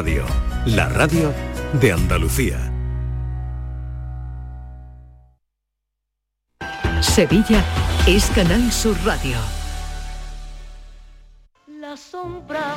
Radio, la radio de Andalucía. Sevilla es Canal Sur Radio. La sombra,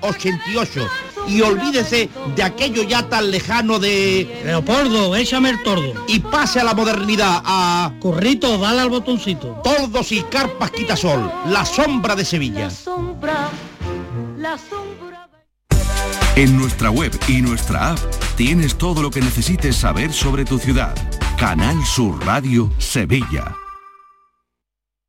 88 y olvídese de aquello ya tan lejano de... Leopoldo, échame el tordo. Y pase a la modernidad, a... Currito, dale al botoncito. Tordos y carpas quitasol, la sombra de Sevilla. La sombra, la sombra. En nuestra web y nuestra app tienes todo lo que necesites saber sobre tu ciudad. Canal Sur Radio Sevilla.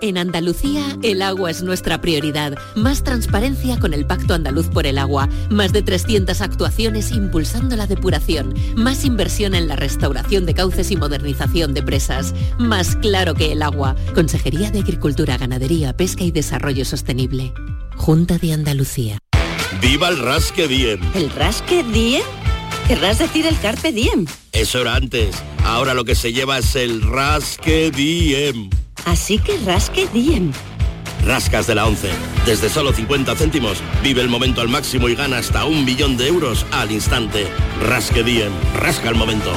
En Andalucía, el agua es nuestra prioridad. Más transparencia con el Pacto Andaluz por el Agua. Más de 300 actuaciones impulsando la depuración. Más inversión en la restauración de cauces y modernización de presas. Más claro que el agua. Consejería de Agricultura, Ganadería, Pesca y Desarrollo Sostenible. Junta de Andalucía. ¡Viva el Rasque Diem! ¿El Rasque Diem? Querrás decir el Carpe Diem. Eso era antes. Ahora lo que se lleva es el Rasque Diem. Así que rasque Diem. Rascas de la 11. Desde solo 50 céntimos, vive el momento al máximo y gana hasta un millón de euros al instante. Rasque Diem. Rasca el momento.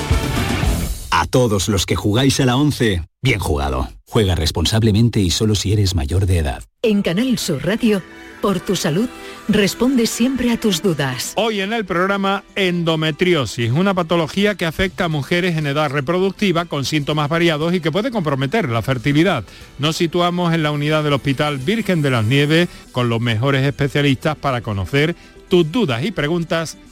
A todos los que jugáis a la 11, bien jugado. Juega responsablemente y solo si eres mayor de edad. En Canal Sur Radio, por tu salud, responde siempre a tus dudas. Hoy en el programa endometriosis, una patología que afecta a mujeres en edad reproductiva con síntomas variados y que puede comprometer la fertilidad. Nos situamos en la unidad del Hospital Virgen de las Nieves con los mejores especialistas para conocer tus dudas y preguntas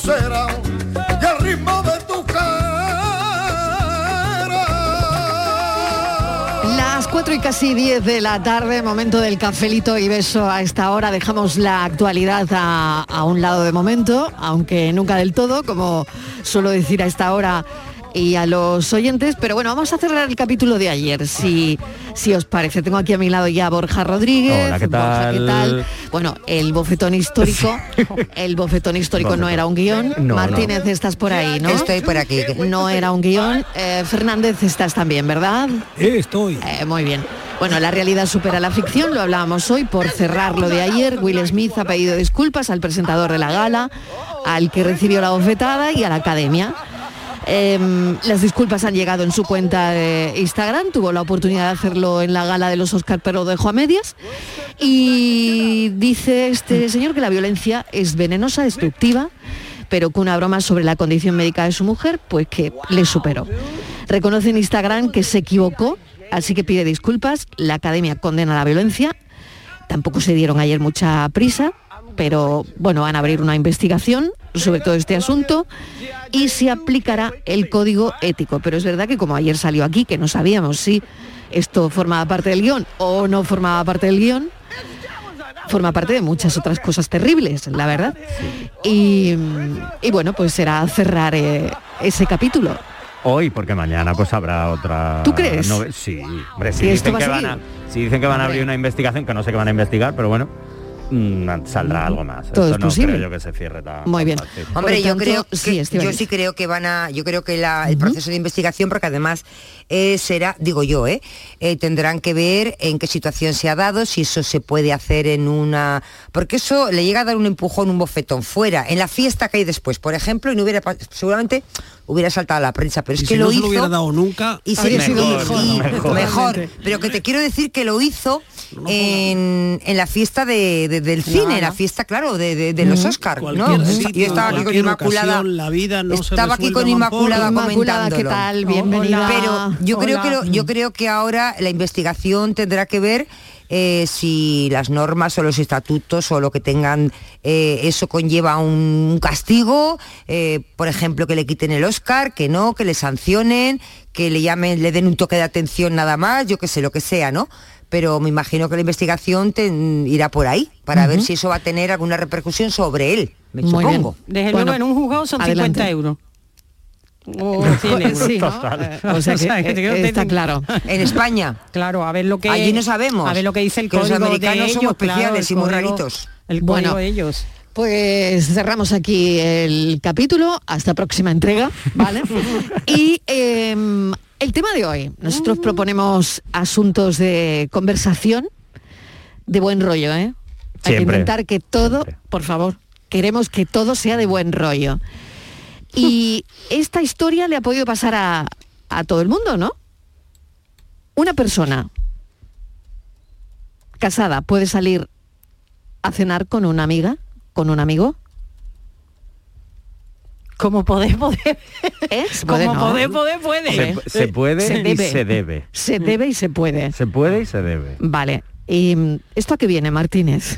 Pulsera y el ritmo de tu Las 4 y casi 10 de la tarde, momento del cafelito y beso a esta hora. Dejamos la actualidad a, a un lado de momento, aunque nunca del todo, como suelo decir a esta hora y a los oyentes. Pero bueno, vamos a cerrar el capítulo de ayer, si, si os parece. Tengo aquí a mi lado ya a Borja Rodríguez. Hola, ¿qué Borja, ¿qué tal? Bueno, el bofetón histórico, el bofetón histórico no era un guion. No, Martínez, estás por ahí, ¿no? Estoy por aquí. No era un guion. Eh, Fernández, estás también, ¿verdad? estoy. Eh, muy bien. Bueno, la realidad supera la ficción, lo hablábamos hoy por cerrar lo de ayer. Will Smith ha pedido disculpas al presentador de la gala, al que recibió la bofetada y a la academia. Em, las disculpas han llegado en su cuenta de Instagram, tuvo la oportunidad de hacerlo en la gala de los Oscar, pero lo dejó a medias. Y dice este señor que la violencia es venenosa, destructiva, pero que una broma sobre la condición médica de su mujer, pues que le superó. Reconoce en Instagram que se equivocó, así que pide disculpas. La academia condena la violencia, Tampoco se dieron ayer mucha prisa, pero bueno, van a abrir una investigación sobre todo este asunto y se aplicará el código ético. Pero es verdad que como ayer salió aquí, que no sabíamos si esto formaba parte del guion o no formaba parte del guion, forma parte de muchas otras cosas terribles, la verdad. Y, y bueno, pues será cerrar eh, ese capítulo. Hoy, porque mañana pues habrá otra... ¿Tú crees? nove- Sí, hombre, si ¿Y esto dicen, va a que van a, seguir? si dicen que van a abrir una investigación, que no sé qué van a investigar, pero bueno, mm, saldrá algo más. Todo Eso es no posible. creo yo que se cierre tan Muy bien. fácil. Hombre, yo creo que sí, yo sí creo que van a, yo creo que la- el proceso de investigación, porque además eh, será, digo yo, eh, eh, tendrán que ver en qué situación se ha dado, si eso se puede hacer en una, porque eso le llega a dar un empujón, un bofetón fuera, en la fiesta que hay después, por ejemplo, y no hubiera, seguramente hubiera saltado a la prensa, pero es Y que si lo no se hizo lo hubiera dado nunca, y se- habría sido mejor, y- mejor. mejor. Pero que te quiero decir que lo hizo en, en la fiesta de- de- del cine, la fiesta, claro, de, de- de los Ujú. Oscars, ¿no? Sitio, Yo estaba aquí con Inmaculada. ocasión, la vida no se estaba aquí con Inmaculada. Inmaculada, ¿qué tal? Bienvenida. Pero yo creo que lo- yo creo que ahora la investigación tendrá que ver eh, si las normas o los estatutos o lo que tengan eh, eso conlleva un castigo, eh, por ejemplo que le quiten el Oscar, que no, que le sancionen, que le llamen, le den un toque de atención nada más, yo qué sé, lo que sea, ¿no? Pero me imagino que la investigación te- irá por ahí para ver si eso va a tener alguna repercusión sobre él, me Muy bien. supongo. Desde Bueno, luego en un juzgado son adelante. 50 euros. O 100 euros. sí, ¿no? O sea que, te quiero está claro. En España. Claro, a ver lo que Allí no sabemos. A ver lo que dice el Que los código americanos de ellos, somos especiales y muy código- raritos. El Bueno. de ellos. Pues cerramos aquí el capítulo, hasta próxima entrega, ¿vale? y eh, el tema de hoy, nosotros proponemos asuntos de conversación, de buen rollo, ¿eh? Hay que intentar que todo, por favor, queremos que todo sea de buen rollo. Y esta historia le ha podido pasar a, a todo el mundo, ¿no? Una persona casada puede salir a cenar con una amiga, con un amigo. Como poder, poder. Es Como poder, no. poder, poder, puede. Se, se puede Se y debe. se debe. Se debe y se puede. Se puede y se debe. Vale. ¿Y mm, esto a qué viene, Martínez?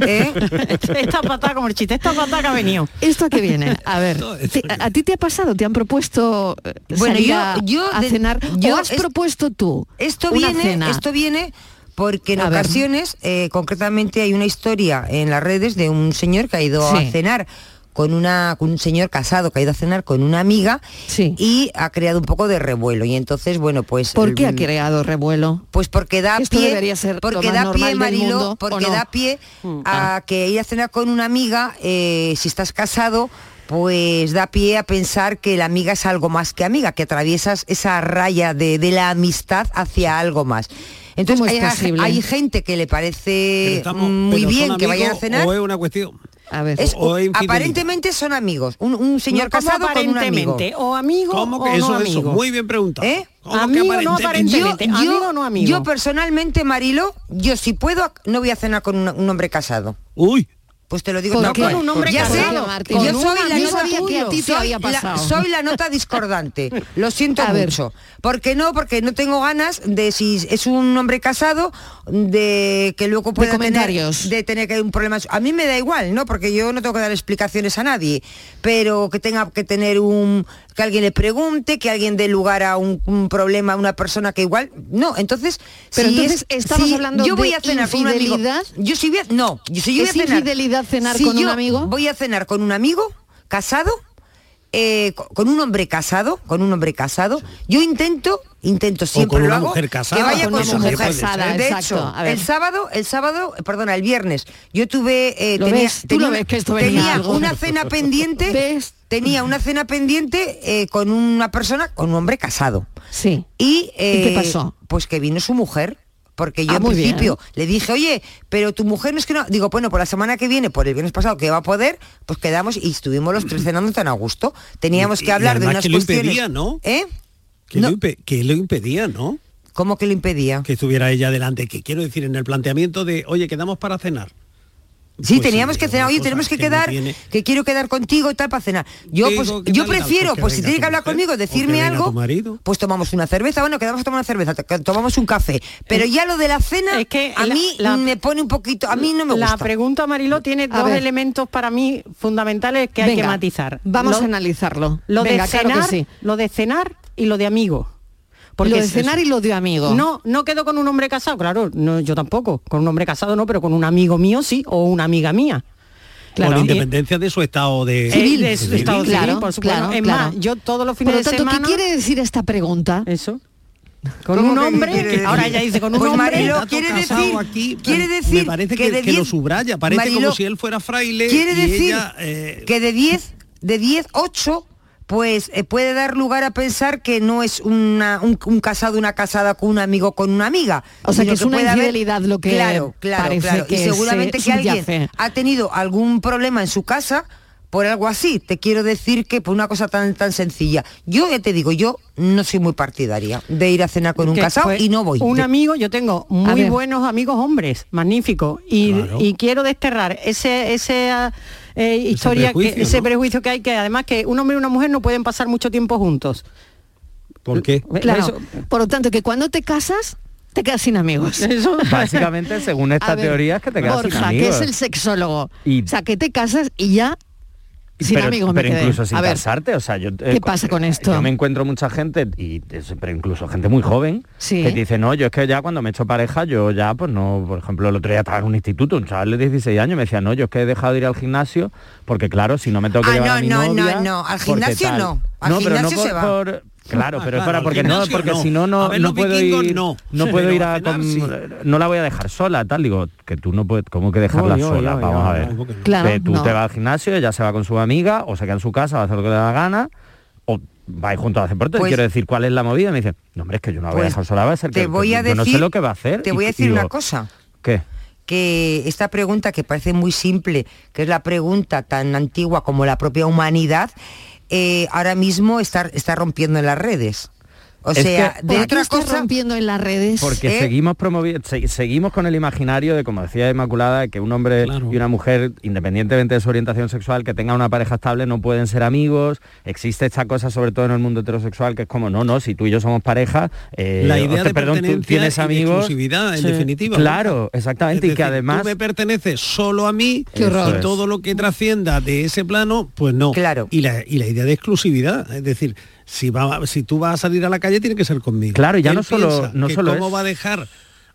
¿Eh? esta patada como el chiste, esta patada que ha venido. ¿Esto a qué viene? A ver, ¿te- a, a ti te ha pasado? ¿Te han propuesto eh, Bueno, salir yo- a, yo a de- cenar? yo ¿O has es- propuesto tú Esto una viene, cena? esto viene porque en A ocasiones, eh, concretamente hay una historia en las redes de un señor que ha ido Sí. a cenar con una con un señor casado que ha ido a cenar con una amiga y ha creado un poco de revuelo y entonces bueno pues ¿Por qué ha mm, creado revuelo? pues porque da Esto pie debería ser lo porque más da pie del Mariló mundo, ¿o porque no? Mm. da pie a que ir a cenar con una amiga eh, si estás casado pues da pie a pensar que la amiga es algo más que amiga, que atraviesas esa raya de, de la amistad hacia algo más. Entonces ¿Cómo es hay, posible? hay gente que le parece estamos- muy bien ¿son que vayan a cenar. O es una cuestión. A ver. Es- o es infidelidad. aparentemente son amigos. Un, un señor No, ¿cómo casado con un amigo. aparentemente? O amigo ¿Cómo o que eso, no eso? amigo. Muy bien preguntado. ¿Eh? ¿Cómo que Amigo no aparentemente? aparentemente. amigo o no amigo. yo personalmente, Marilo, yo si puedo, no voy a cenar con un, un hombre casado. Uy. Pues te lo digo. ¿Por no, qué? Con un hombre ya sé, Martín. yo soy la nota ti soy había la- soy la nota discordante. Lo siento A ver. mucho. ¿Por qué no? Porque no tengo ganas de si es un hombre casado de que luego pueda comentarios. tener de tener que un problema. A mí me da igual, ¿no? Porque yo no tengo que dar explicaciones a nadie, pero que tenga que tener un que alguien le pregunte, que alguien dé lugar a un, un problema a una persona que igual no. Entonces, Pero si entonces es- estamos si hablando yo voy de a cenar con un amigo. infidelidad. Yo si voy a- no, yo si yo voy ¿Es a cenar cenar si con un amigo? Voy a cenar con un amigo casado, eh, co- con un hombre casado, con un hombre casado. Yo intento, intento siempre con lo una hago, mujer casada, que vaya con con, una su mujer mujer. casada, de exacto. hecho, el sábado, el sábado, eh, perdona, el viernes, yo tuve, eh, ¿Lo tenía, ves? Tú tenía lo una- ves que esto venía tenía algo. una cena pendiente, ¿Ves? tenía una cena pendiente eh, con una persona, con un hombre casado. Sí. Y, qué eh, pasó? Pues que vino su mujer. Porque yo Ah, en principio bien. le dije, oye, pero tu mujer no es que no. Digo, bueno, por la semana que viene, por el viernes pasado, que va a poder, pues quedamos y estuvimos los tres cenando tan a gusto. Teníamos que hablar de unas que lo cuestiones. impedía, ¿no? ¿Eh? Que, No. lo que lo impedía, ¿no? ¿Cómo que lo impedía? Que estuviera ella delante. Que quiero decir, en el planteamiento de, oye, quedamos para cenar. Sí, Pues teníamos sí, que es cenar, oye, tenemos que que no quedar, tiene- que quiero quedar contigo y tal para cenar. Yo Digo, pues ¿qué yo tal, prefiero, pues que pues si tiene que hablar mujer, conmigo, que decirme algo, marido. pues tomamos una cerveza, bueno, quedamos a tomar una cerveza, tomamos un café. Pero ya lo de la cena, Es que a la- mí la- me pone un poquito, a mí no me La gusta. pregunta, Mariló, tiene A dos ver. elementos para mí fundamentales que hay que matizar. Vamos Lo- a analizarlo. Lo Venga, de claro que cenar, sí. lo de cenar y lo de amigo. Lo de cenar y lo de amigo. No, no quedo con un hombre casado, claro, no, yo tampoco. Con un hombre casado no, pero con un amigo mío sí, o una amiga mía. Con Y- independencia de su estado de... Eh, de su estado civil, Claro, por supuesto. claro, es claro. más, yo todos los fines Por lo de tanto, semana... ¿qué quiere decir esta pregunta? Eso. Con ¿Cómo un hombre, que ahora ella dice con un Pues hombre... Mariló, Dato quiere decir, aquí, quiere me parece que, que, de que lo 10 subraya, parece como si él fuera fraile Quiere y decir ella, eh, que de 10, de 10, 8, pues eh, puede dar lugar a pensar que no es una, un, un casado, una casada con un amigo, con una amiga. O sea, que es una haber- infidelidad lo que Claro, claro, parece claro. que y seguramente se que alguien subyace. ha tenido algún problema en su casa por algo así. Te quiero decir que por una cosa tan tan sencilla. Yo ya te digo, yo no soy muy partidaria de ir a cenar con un que casado y no voy. Un De- amigo, yo tengo muy buenos amigos hombres, magníficos, y, Claro. y quiero desterrar ese, ese eh, historia, prejuicio, que, ese ¿no? prejuicio que hay, que además que un hombre y una mujer no pueden pasar mucho tiempo juntos. ¿Por qué? Claro. Eso- Por lo tanto, que cuando te casas, te quedas sin amigos. Eso. Básicamente, según esta A ver, teoría, es que te quedas sin Borja, amigos. que es el sexólogo. Y- O sea, que te casas y ya sin pero, amigos me pero quedé. incluso sin A ver, casarte, o sea, yo ¿Qué pasa con esto? Yo me encuentro mucha gente y pero incluso gente muy joven Sí. que dice, "No, yo es que ya cuando me he hecho pareja, yo ya pues no, por ejemplo, el otro día estaba en un instituto, un chaval de 16 años me decía, "No, yo es que he dejado de ir al gimnasio porque claro, si no me tengo que Ah, llevar no, a mi no, no, novia, no, al porque gimnasio tal". no, al no, pero no gimnasio por, se va. por- Claro, Ah, pero es claro, para porque no, porque no. si no no, ver, no puedo vikingos ir no. no puedo ir a cenar con- sí. no la voy a dejar sola, tal, digo, que tú no puedes, ¿cómo que dejarla Oy, oy, sola? oy, Vamos oy, a ver. Claro, Que tú no. te vas al gimnasio, ella se va con su amiga, o se queda en su casa, va a hacer lo que le da la gana, o vais juntos a hacer deporte. Pues- quiero decir, ¿cuál es la movida? Y me dice, no, hombre, es que yo no la voy a Pues dejar sola, va a ser te que, voy que a yo no sé decir- lo que va a hacer. Te Y- voy a y decir digo, una cosa. ¿Qué? que esta pregunta que parece muy simple, que es la pregunta tan antigua como la propia humanidad, eh, ahora mismo está, está rompiendo en las redes. O Es sea, que- de ¿Por qué otra estás cosa, rompiendo en las redes? Porque ¿Eh? seguimos promoviendo, seguimos con el imaginario de, como decía Inmaculada, que un hombre Claro. y una mujer, independientemente de su orientación sexual, que tenga una pareja estable, no pueden ser amigos. Existe esta cosa, sobre todo en el mundo heterosexual, que es como, no, no, si tú y yo somos pareja, eh, la o idea sea, de perdón, tú pertenencia tienes y de amigos. exclusividad, en Sí. definitiva. Claro, exactamente, Es y que además... tú me perteneces solo a mí Qué horror. todo lo que trascienda de ese plano, pues no. Claro. Y la, y la idea de exclusividad, es decir, si, va, si tú vas a salir a la calle tiene que ser conmigo. Claro, y ya Él no solo- no que solo cómo es- va a dejar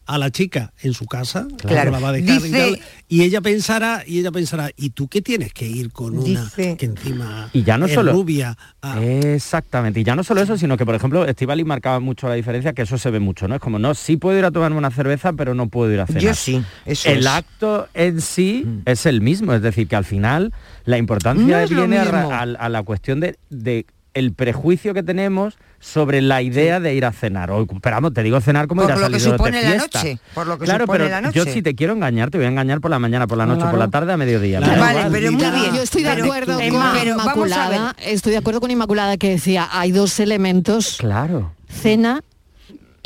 a la chica en su casa, Claro. la va a dejar y, Dice- tal, y ella pensará, y ella pensará, ¿y tú qué tienes que ir con una Dice- que encima Y ya no es solo- rubia? Ah, Exactamente, y ya no solo eso, sino que por ejemplo Estivali marcaba mucho la diferencia, que eso se ve mucho, ¿no? Es como, no, sí puedo ir a tomarme una cerveza, pero no puedo ir a cenar. yo sí, eso el es. acto en sí Mm. es el mismo, es decir, que al final la importancia No viene a, la cuestión de, de el prejuicio que tenemos sobre la idea de ir a cenar. O, pero vamos, te digo cenar como Por ir a lo que salir de la fiesta. noche, por lo que claro, supone pero la yo noche. si te quiero engañar, te voy a engañar por la mañana, por la noche, por la tarde, a mediodía. Claro. Vale, pero muy bien. Yo estoy de pero- acuerdo pero con. Inmaculada, estoy de acuerdo con Inmaculada que decía, hay dos elementos, Claro. cena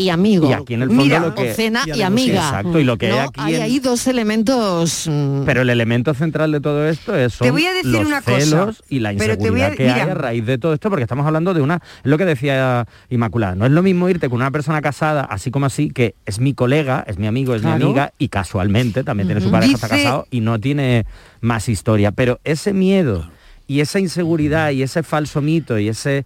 y amigo. Y aquí en el fondo Mira, lo que... cena y y, amiga. Exacto, y lo que hay aquí hay en- ahí dos elementos mm, Pero el elemento central de todo esto es son Te voy a decir los una cosa, celos y la pero te voy a- inseguridad que hay a raíz de todo esto, porque estamos hablando de una, es lo que decía Inmaculada, no es lo mismo irte con una persona casada, así como así, que es mi colega, es mi amigo, es mi amiga, y casualmente también tiene su pareja, está casado y no tiene más historia. Pero ese miedo y esa inseguridad y ese falso mito y ese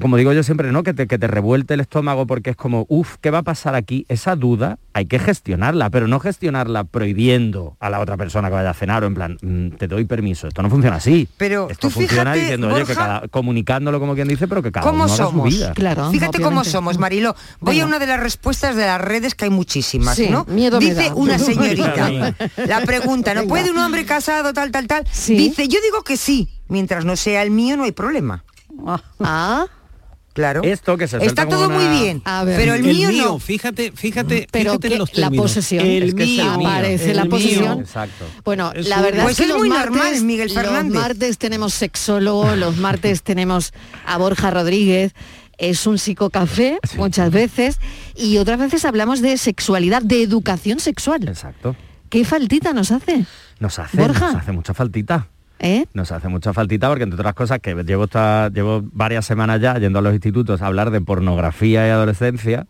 como digo yo siempre, ¿no? Que te, que te revuelte el estómago porque es como, uff, ¿qué va a pasar aquí? Esa duda hay que gestionarla, pero no gestionarla prohibiendo a la otra persona que vaya a cenar o en plan, "Mm, te doy permiso. Esto no funciona así. Pero Esto tú funciona fíjate, diciendo, oye, que Borja, cada, comunicándolo como quien dice, pero que cada ¿Cómo uno haga su somos? vida. Claro, Fíjate cómo somos, Mariló. Voy a una de las respuestas de las redes que hay muchísimas, Sí, ¿no? miedo me Dice da. una señorita. la pregunta, ¿no Venga. puede un hombre casado tal tal tal? Sí. Dice, yo digo que sí, mientras no sea el mío no hay problema. Ah, Claro. Esto que se Está todo una- muy bien, A ver. pero el, mío, no. fíjate, fíjate, Pero fíjate que en los la posesión. El Es que mío, aparece el la posesión. Exacto. Bueno, Es la verdad Pues es que es los muy martes, normal, Miguel los Fernández. martes tenemos sexólogo, los martes tenemos a Borja Rodríguez, es un psicocafé muchas veces y otras veces hablamos de sexualidad, de educación sexual. Exacto. ¿Qué faltita nos hace? Nos hace, Borja. nos hace mucha faltita. ¿Eh? Nos hace mucha faltita porque entre otras cosas que llevo esta- llevo varias semanas ya yendo a los institutos a hablar de pornografía y adolescencia,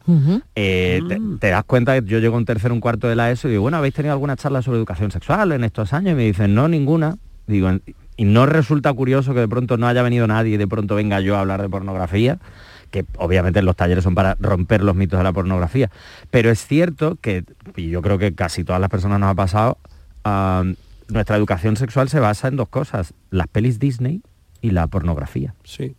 eh, te, te das cuenta que yo llego a un tercero, un cuarto de la ESO y digo, bueno, ¿habéis tenido alguna charla sobre educación sexual en estos años? Y me dicen, no, ninguna. Digo, "En- y no resulta curioso que de pronto no haya venido nadie y de pronto venga yo a hablar de pornografía que obviamente los talleres son para romper los mitos de la pornografía. Pero es cierto que, y yo creo que casi todas las personas nos ha pasado, ah, nuestra educación sexual se basa en dos cosas, las pelis Disney y la pornografía. Sí.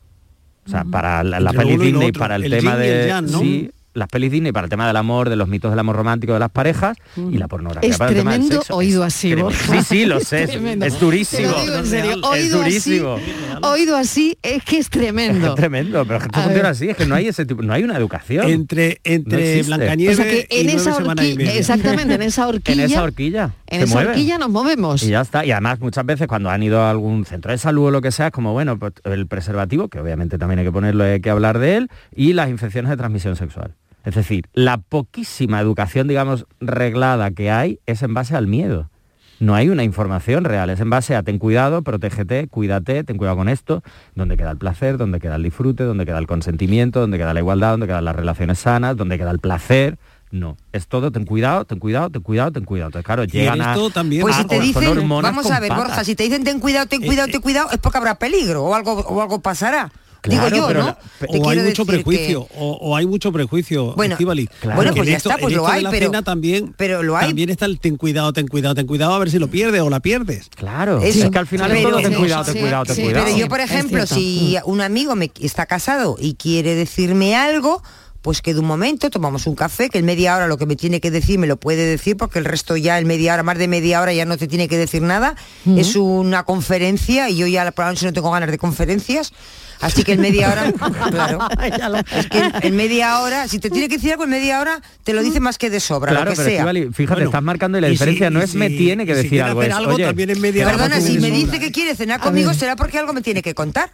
O sea, para la, la peli Disney, otro, para el, el tema yin y el de... yang, ¿no? Sí, las pelis Disney para el tema del amor, de los mitos del amor romántico de las parejas y la pornografía Es para el tema del tremendo sexo. oído así, Tremendo. Sí, sí, lo sé, es, tremendo. es durísimo. Te lo digo en serio, es oído así, durísimo. oído así es que es tremendo. Es tremendo, pero que funciona así, es que no hay ese tipo, no hay una educación. Entre, entre No. Blancanieves O sea que en y esa horquilla, exactamente, en esa horquilla, En esa horquilla. en esa horquilla nos movemos. Y ya está. Y además muchas veces cuando han ido a algún centro de salud o lo que sea, es como, bueno, pues el preservativo, que obviamente también hay que ponerlo, hay que hablar de él, y las infecciones de transmisión sexual. Es decir, la poquísima educación, digamos, reglada que hay es en base al miedo. No hay una información real, es en base a ten cuidado, protégete, cuídate, ten cuidado con esto, donde queda el placer, donde queda el disfrute, donde queda el consentimiento, donde queda la igualdad, donde quedan las relaciones sanas, donde queda el placer. No, es todo, ten cuidado, ten cuidado, ten cuidado, ten cuidado. Entonces, claro, llegan a... Pues a- si te dicen, hormonas vamos con a ver, patas. Borja, si te dicen ten cuidado, ten cuidado, ten cuidado, es porque habrá peligro o algo o algo pasará. Claro, Digo yo, pero ¿no? la- Te o hay mucho prejuicio, que- o, o hay mucho prejuicio, Bueno, Estíbaliz. claro. bueno, pues ya esto- está, pues lo hay, la pero- también, pero lo hay. también está el ten cuidado, ten cuidado, ten cuidado, a ver si lo pierdes o la pierdes. Claro, Eso. es que al final es todo ten cuidado, ten sí, cuidado, ten sí, cuidado. Pero yo, por ejemplo, si un amigo me está casado y quiere decirme algo, pues que de un momento tomamos un café, que en media hora lo que me tiene que decir me lo puede decir, porque el resto ya en media hora, más de media hora ya no te tiene que decir nada. Es una conferencia y yo ya por la noche no tengo ganas de conferencias. Así que en media hora, claro, es que en, media hora, si te tiene que decir algo en media hora, te lo dice más que de sobra, Claro, lo que pero sea. Fíjate, Bueno, estás marcando y la y diferencia si- no es me tiene que si decir algo. hacer es, algo, oye, también en media hora Perdona, te si me dice que quiere cenar conmigo, será porque algo me tiene que contar.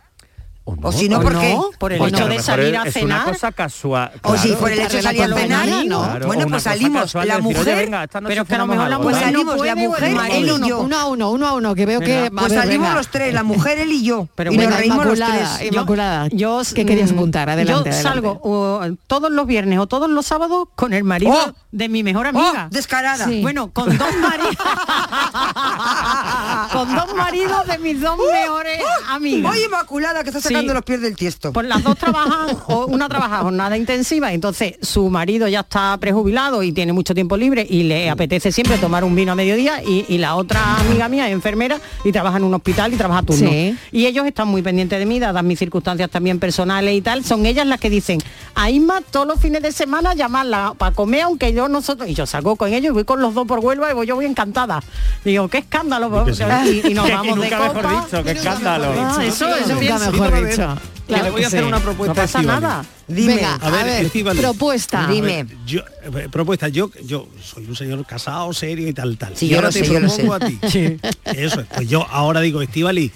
O si no, o porque... no, por el hecho de salir a es cenar. una cosa casual. O si por el hecho de salir a cenar, Claro, bueno, pues salimos, casual la decir, mujer, venga, pero que a lo mejor la pues mujer no salimos la mujer, él y uno, yo. uno a uno, uno a uno, que veo que... Pues ver, salimos venga. los tres, la mujer, él y yo. Pero y bueno, nos reímos los tres. Inmaculada, Yo, ¿qué querías mm, apuntar? Adelante, yo salgo uh, todos los viernes o todos los sábados con el marido Oh. de mi mejor amiga. Oh, descarada. Sí. Bueno, con dos maridos. con dos maridos de mis dos mejores amigas. Oye, Inmaculada, que está sacando Sí. los pies del tiesto. Pues las dos trabajan, o una trabaja jornada intensiva, entonces su marido ya está prejubilado y tiene mucho tiempo libre y le apetece siempre tomar un vino a mediodía y, y la otra amiga mía es enfermera y trabaja en un hospital y trabaja a turno. Sí. Y ellos están muy pendientes de mí, dadas mis circunstancias también personales y tal, son ellas las que dicen, a Isma todos los fines de semana llamarla para comer, aunque yo nosotros, y yo salgo con ellos y voy con los dos por Huelva y voy, yo voy encantada. Digo, qué escándalo, y, y nos vamos de Nunca mejor copa. dicho, qué escándalo. Ah, eso, eso Nunca pienso. mejor Que le voy a hacer una propuesta No pasa nada. Dime. Venga, A ver, propuesta. A ver, Dime. yo, eh, propuesta, yo, yo soy un señor casado, serio y tal, tal. Sí, y yo ahora lo te sé, yo lo propongo a ti. Eso es. Pues yo ahora digo, Estivali,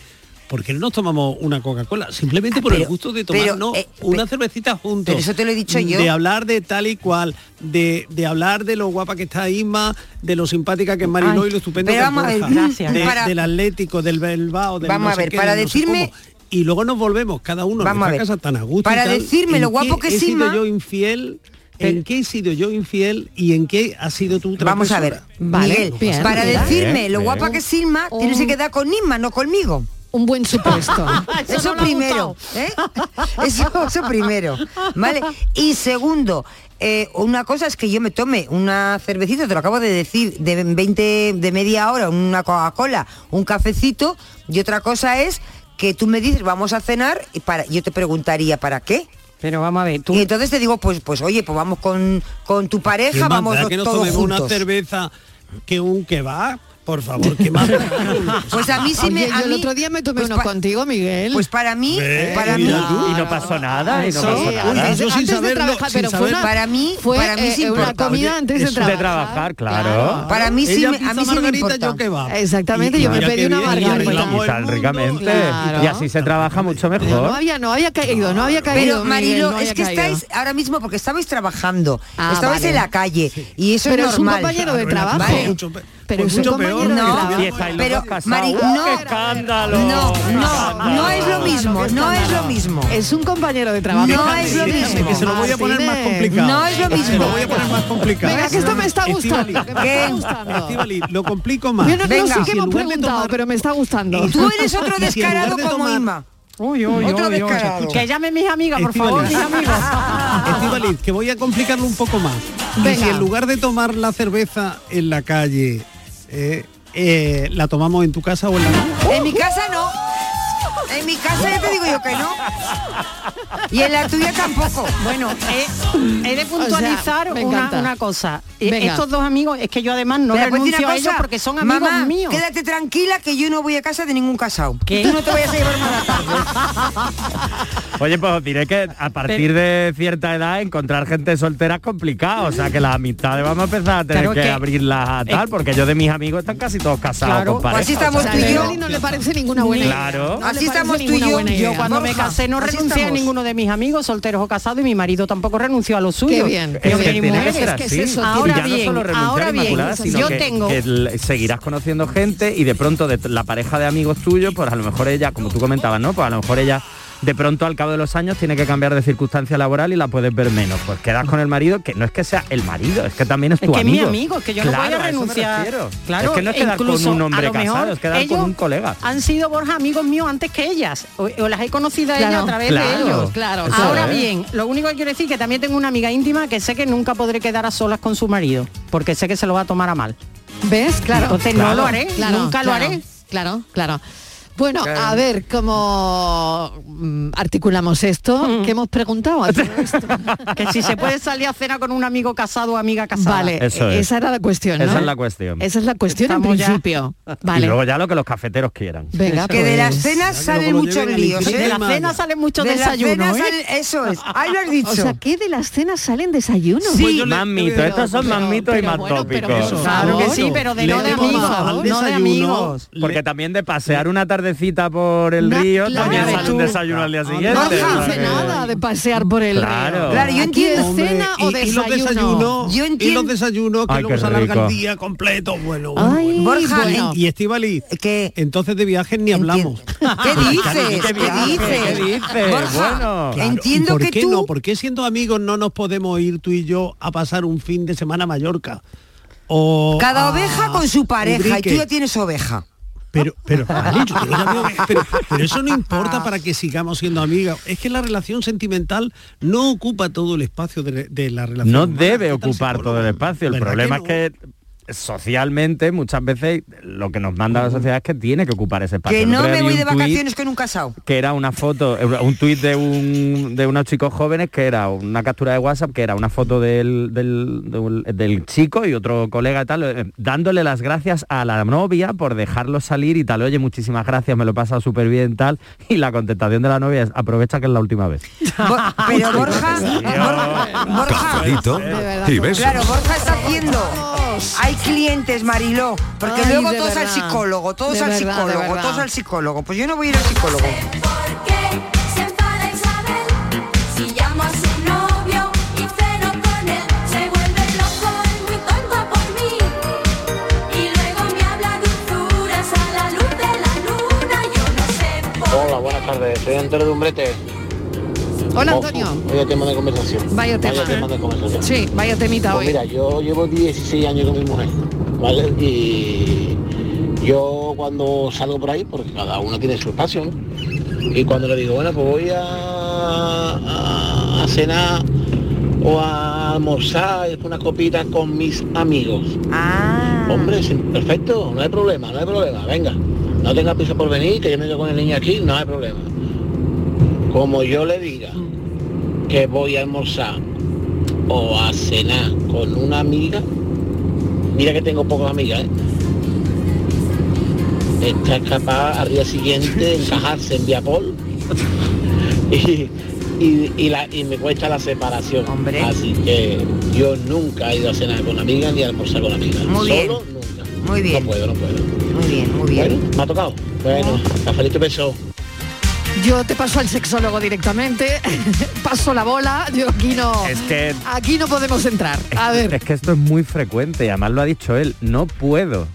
¿por qué no nos tomamos una Coca-Cola? Simplemente por el Pero- gusto de pero, tomarnos eh, una cervecita juntos. pero eso te lo he dicho yo. De hablar de tal y cual, de, de hablar de lo guapa que está Isma, de lo simpática que es Mariló y lo estupendo pero que es Borja, gracias. de- para- del Atlético, del Bilbao, del Vamos no a ver, qué, para no decirme-. Y luego nos volvemos cada uno Vamos a a nuestra ver, casa tan a gusto para tal. decirme ¿En lo guapo qué que he sido Isma? yo infiel ¿En qué he sido yo infiel y en qué ha sido tu Vamos a ver, Miguel, para decirme lo guapa que es Silma, tienes que quedar con Isma, no conmigo. Un buen supuesto. eso no primero. ¿eh? Eso, eso primero. ¿Vale? Y segundo, eh, una cosa es que yo me tome una cervecita, te lo acabo de decir, de 20, de media hora, una Coca-Cola, un cafecito, y otra cosa es que tú me dices, vamos a cenar, y para, yo te preguntaría, ¿para qué? Pero vamos a ver, tú... Y entonces te digo, pues, pues oye, pues vamos con, con tu pareja, vamos que nos todos tomemos una juntos. cerveza que un que va? Por favor, ¿qué más? Pues a mí sí me... Oye, a yo el otro día me tomé pues uno pa- contigo, Miguel. Pues para mí, para mí... Y no pasó nada, y no Eso, pasó sí, nada. antes de- Yo sin antes de saberlo, trabajar, sin pero fue una, Para mí- fue para mí eh, sí una comida antes de trabajar. De trabajar, claro. Para mí sí, Ella me- a mí sí me importa. yo que va. Exactamente, Y- yo me pedí una margarita. Y ricamente. Claro. Y así se trabaja mucho mejor. no había, no había caído, no había caído. Pero Marilo, no es que caído. estáis ahora mismo porque estabais trabajando, Ah, estabais vale. en la calle y eso Pero es es un compañero de trabajo. Pero Pues es un mucho compañero peor que los Pero. Mari, ¡Uh, no, qué escándalo! No, ¡Qué no, no es lo mismo, no es lo mismo. Es un compañero de trabajo. No es lo mismo. Que se lo voy a poner más complicado. No es lo Se mismo. lo voy a poner más complicado. Venga, que esto me está gustando. que me ¿Qué? está gustando. Estíbaliz, lo complico más. Yo no, no Venga. sé qué hemos preguntado, pero me está gustando. Y tú eres otro descarado de como Inma. Uy, uy, Otro uy. Que llamen mis amigas, por favor, mis Estíbaliz. amigos. Estíbaliz, que voy a complicarlo un poco más. Y Venga. si en lugar de tomar la cerveza en la calle, eh, eh, la tomamos en tu casa o en la mía. En mi casa no. En mi casa ya te digo yo que no. Y en la tuya tampoco. Bueno, he, he de puntualizar O sea, me una, una cosa. Eh, Venga. Estos dos amigos, es que yo además no Pero, pues, renuncio una a ellos cosa, porque son amigos mamá, míos. quédate tranquila que yo no voy a casa de ningún casado. ¿Qué? Tú no te vayas a llevar mala tarde. Oye, pues os diré que a partir de cierta edad encontrar gente soltera es complicado. O sea que las amistades vamos a empezar a tener Claro que, que- abrirlas a tal, porque yo de mis amigos están casi todos casados Claro, con pues pareja. así estamos o sea tú y que- yo. No le parece ninguna buena idea. Claro. No Así parece estamos tú y ninguna yo. Yo cuando me casé no renuncié a ninguno de mis amigos, solteros o casados, y mi marido tampoco renunció a lo suyo. Qué bien. Es qué que bien. tiene que Mujeres, ser ¿qué es así. eso, Ahora bien, no solo ahora bien, Inmaculada, sino yo que, tengo- que seguirás conociendo gente y de pronto de la pareja de amigos tuyos, pues a lo mejor ella, como tú comentabas, ¿no? Pues a lo mejor ella de pronto al cabo de los años tiene que cambiar de circunstancia laboral y la puedes ver menos. Pues quedas con el marido, que no es que sea el marido, es que también es Es tu que es mi amigo. amigo, es que yo no voy a Claro, renunciar. Claro, es que no es quedar con incluso, un a hombre lo mejor, casado, es quedar con un colega. Han sido Borja amigos míos antes que ellas, o, o las he conocido a Claro, ellas a través claro, de ellos. claro, Eso Ahora es. bien, lo único que quiero decir que también tengo una amiga íntima que sé que nunca podré quedar a solas con su marido, porque sé que se lo va a tomar a mal. ¿Ves? Claro. Entonces no lo haré, Claro, nunca lo claro, haré. Claro, claro. Bueno, a ver cómo mm, articulamos esto que hemos preguntado. a todo esto? Que si se puede salir a cena con un amigo casado o amiga casada. Vale, Eso es. esa era la cuestión, ¿no? Esa es la cuestión. Esa es la cuestión Estamos en ya. principio. Y Vale. luego ya lo que los cafeteros quieran. Venga, Que de las pues. cenas que salen muchos líos, ¿eh? De las cenas ¿eh? salen- eso es. Ahí lo has dicho. O sea, ¿qué de las cenas salen desayunos? Sí. Pues mitos, estos son más pero- mitos y pero más bueno, tópicos. Claro que sí, pero de no de amigos, no de amigos. Porque también de pasear una tardecita por el Na- río claro. también sale un desayuno al día siguiente. No que- nada de pasear por el Claro. río. Claro, yo entiendo. Hombre, cena o y, y los desayuno. desayunos Yo y entiendo- los desayunos que Ay, luego se alarga el día completo bueno, bueno, Ay, bueno. Borja, bueno. y Estivali ¿Qué? entonces de viajes ni hablamos ¿Qué dices? ¿Qué ¿Qué dices? ¿Qué dices? Borja, Bueno. Claro, entiendo ¿y por que qué tú... no? ¿Por qué siendo amigos no nos podemos ir tú y yo a pasar un fin de semana a Mallorca? O Cada a oveja con su pareja y Ubrique? tú ya tienes oveja. Pero, pero, vale, yo pero, pero eso no importa para que sigamos siendo amigas. Es que la relación sentimental no ocupa todo el espacio de, de la relación. No humana. debe ¿Qué tal ocupar todo el espacio. El ¿Verdad problema no? es que socialmente muchas veces lo que nos manda la sociedad es que tiene que ocupar ese espacio. Que no me voy de vacaciones con un casado. que era una foto, un tuit de un de unos chicos jóvenes que era una captura de WhatsApp que era una foto del, del, del- del chico y otro colega y tal, eh, dándole las gracias a la novia por dejarlo salir y tal, oye, muchísimas gracias, me lo he pasado súper bien tal, y la contestación de la novia es aprovecha que es la última vez. Bo- Pero Borja, Borja, Borja, verdad. y besos. claro, Borja está haciendo. Hay clientes, Mariló, porque Ay, luego todos al verdad. psicólogo, todos De al verdad, psicólogo, todos al psicólogo. Pues yo no voy a ir al psicólogo. Hola, buenas tardes. Soy Antonio de Umbrete. Hola, Antonio. Vaya tema de conversación. Vaya tema. de conversación. Sí, vaya temita Pues hoy. mira, yo llevo 16 años con mi mujer, ¿vale? Y yo cuando salgo por ahí, porque cada uno tiene su espacio, ¿no? Y cuando le digo, bueno, pues voy a, a, a cenar o a almorzar y una copita con mis amigos. Ah. Hombre, perfecto, no hay problema, no hay problema, venga. No tenga prisa por venir, que yo me quedo con el niño aquí, no hay problema. Como yo le diga que voy a almorzar o a cenar con una amiga, mira que tengo pocas amigas, ¿eh? Está capaz al día siguiente de encajarse en Viapol y, y, y la- y me cuesta la separación. Hombre. Así que yo nunca he ido a cenar con amigas ni a almorzar con amigas. Muy bien. Solo nunca. Muy bien. No puedo, no puedo. Muy bien, muy bien. Bueno, me ha tocado. Bueno, cafelito beso. Yo te paso al sexólogo directamente, paso la bola, yo aquí no, Es que aquí no podemos entrar. A ver, Es que esto es muy frecuente y además lo ha dicho él, no puedo.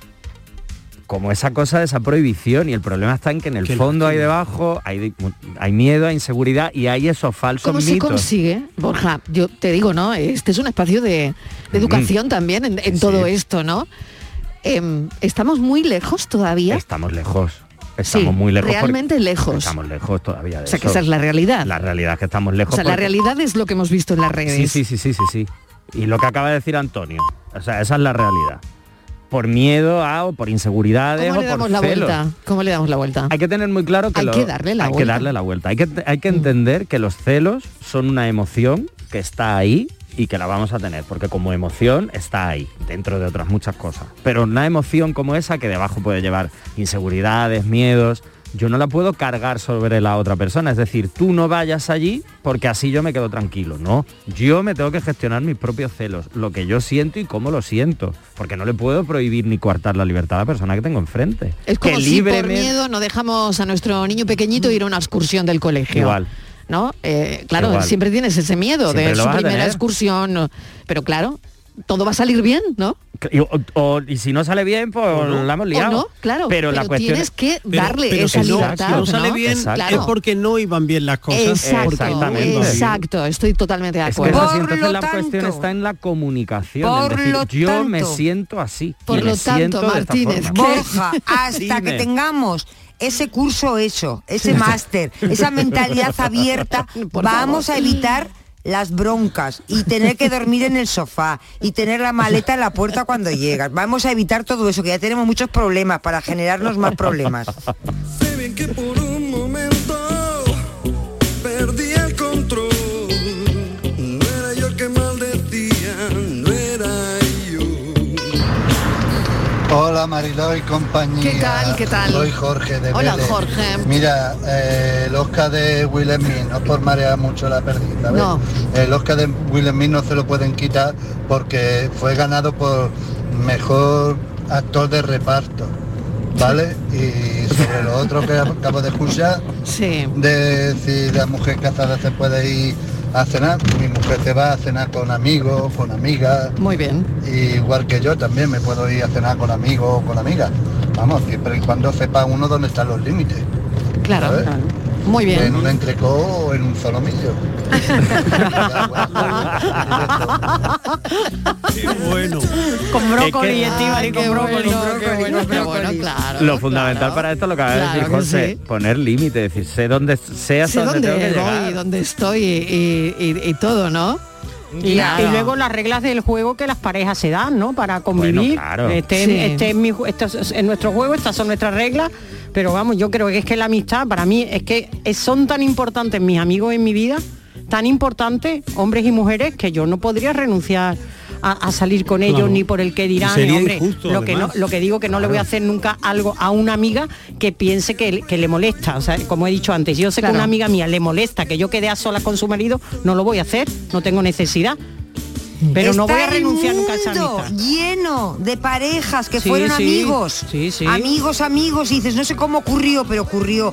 Como esa cosa de esa prohibición y el problema está en que en el fondo hay debajo, hay, hay miedo, hay inseguridad y hay esos falsos ¿cómo se consigue, Borja? Yo te digo, ¿no? Este es un espacio de, de educación también en, en todo esto, ¿no? Em, Estamos muy lejos todavía. Estamos lejos. Estamos Sí, muy lejos. realmente lejos. Estamos lejos todavía de O sea, que esa es la realidad. La realidad es que estamos lejos. O sea, la realidad es lo que hemos visto en las redes. Sí, sí, sí, sí, sí, sí. Y lo que acaba de decir Antonio. O sea, esa es la realidad. Por miedo a o por inseguridades ¿Cómo o le por damos la celos. vuelta? ¿Cómo le damos la vuelta? Hay que tener muy claro que Hay lo- que darle la hay que vuelta. Darle la vuelta. Hay que, hay que entender que los celos son una emoción que está ahí y que la vamos a tener, porque como emoción está ahí, dentro de otras muchas cosas. Pero una emoción como esa que debajo puede llevar inseguridades, miedos, yo no la puedo cargar sobre la otra persona. Es decir, tú no vayas allí porque así yo me quedo tranquilo. No, yo me tengo que gestionar mis propios celos, lo que yo siento y cómo lo siento, porque no le puedo prohibir ni coartar la libertad a la persona que tengo enfrente. Es como que si por miedo no dejamos a nuestro niño pequeñito ir a una excursión del colegio. Igual. ¿No? Eh, claro, Igual. siempre tienes ese miedo Siempre de su primera tener. excursión. no. Pero claro, todo va a salir bien, ¿no? Y, o- o- y si no sale bien, pues la hemos liado. O no, claro, Pero, la cuestión tienes es- que darle pero esa si no- libertad. si no es porque no iban bien las cosas. Exacto, exacto, estoy totalmente de Es que acuerdo. es así, entonces la cuestión está en la comunicación. Por es decir, lo yo me tanto- siento así. Por lo tanto, Martínez. Borja, hasta que tengamos ese curso hecho, ese máster, esa mentalidad abierta, vamos a evitar las broncas y tener que dormir en el sofá y tener la maleta en la puerta cuando llegas. Vamos a evitar todo eso, que ya tenemos muchos problemas para generarnos más problemas. Hola Mariló y compañía. ¿Qué tal? ¿Qué tal? Soy Jorge de Hola, Vélez. Jorge. Mira, eh, el Oscar de Smith, no es por marear mucho la perdida, ¿ves? No. El Oscar de Smith no se lo pueden quitar porque fue ganado por mejor actor de reparto. ¿Vale? Y sobre lo otro que acabo de escuchar, de si la mujer casada se puede ir a cenar, mi mujer se va a cenar con amigos, con amigas. Muy bien. Igual que yo también me puedo ir a cenar con amigos o con amigas. Vamos, siempre y cuando sepa uno dónde están los límites. Claro, claro. Muy bien. En un entrecó o en un solomillo. bueno. Con brócoli, con. Lo fundamental para esto lo que acaba de Claro decir José, sí. poner límite, es decir, sé dónde hasta Sé dónde tengo dónde llegar. voy, dónde estoy y, y- y todo, ¿no? Y, Claro. y luego las reglas del juego que las parejas se dan, ¿no? Para convivir. claro. Este, Sí. este es mi ju- esto es en nuestro juego, estas son nuestras reglas. Pero vamos, yo creo que es que la amistad, para mí, es que son tan importantes mis amigos en mi vida, tan importantes, hombres y mujeres, que yo no podría renunciar a, a salir con ellos Claro. ni por el que dirán. Sería hombre, injusto, lo que no, lo que digo que no le voy a hacer nunca algo a una amiga que piense que, que le molesta. O sea, como he dicho antes, yo sé Claro. que una amiga mía le molesta que yo quede a solas con su marido, no lo voy a hacer, no tengo necesidad. Pero no voy a renunciar nunca a esa mundo amistad. lleno de parejas que Sí, fueron sí. amigos. Sí. Amigos, amigos, y dices, no sé cómo ocurrió, pero ocurrió.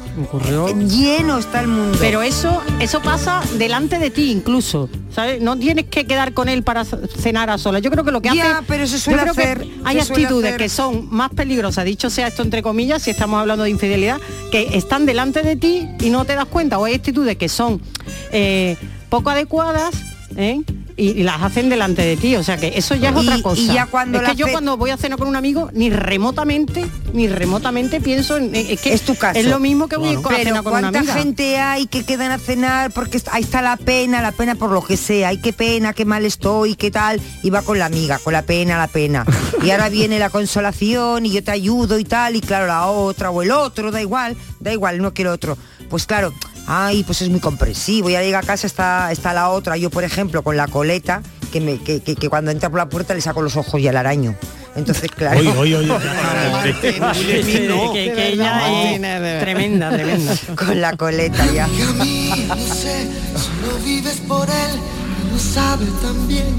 Lleno está el mundo. Pero eso, eso pasa delante de ti incluso. ¿sabes? No tienes que quedar con él para cenar a solas. Yo creo que lo que Ya, hace. pero se yo suele creo que hacer, hay se suele actitudes hacer. que son más peligrosas, dicho sea esto entre comillas, si estamos hablando de infidelidad, que están delante de ti y no te das cuenta. O hay actitudes que son eh, poco adecuadas. ¿eh? Y, y las hacen delante de ti, o sea que eso ya es Y- otra y cosa. ya cuando es que yo fe- cuando voy a cenar con un amigo, ni remotamente, ni remotamente pienso en es que es tu caso. es lo mismo que voy a Pero cenar con una ¿cuánta amiga. gente hay que quedan a cenar porque ahí está la pena, la pena por lo que sea, ay qué pena, qué mal estoy, qué tal, y va con la amiga, con la pena, la pena. Y ahora viene la consolación y yo te ayudo y tal, y claro, la otra o el otro, da igual, da igual, no quiero otro. Pues claro, ay, pues es muy comprensivo, ya llega a casa está, está la otra, yo por ejemplo con la coleta, que, me, que, que- que cuando entra por la puerta le saco los ojos y el araño. Entonces, claro. Oye, oye, oye. que, ella es tremenda, tremenda. con la coleta ya. Y a mí, no sé, si no vives por él, no sabe también.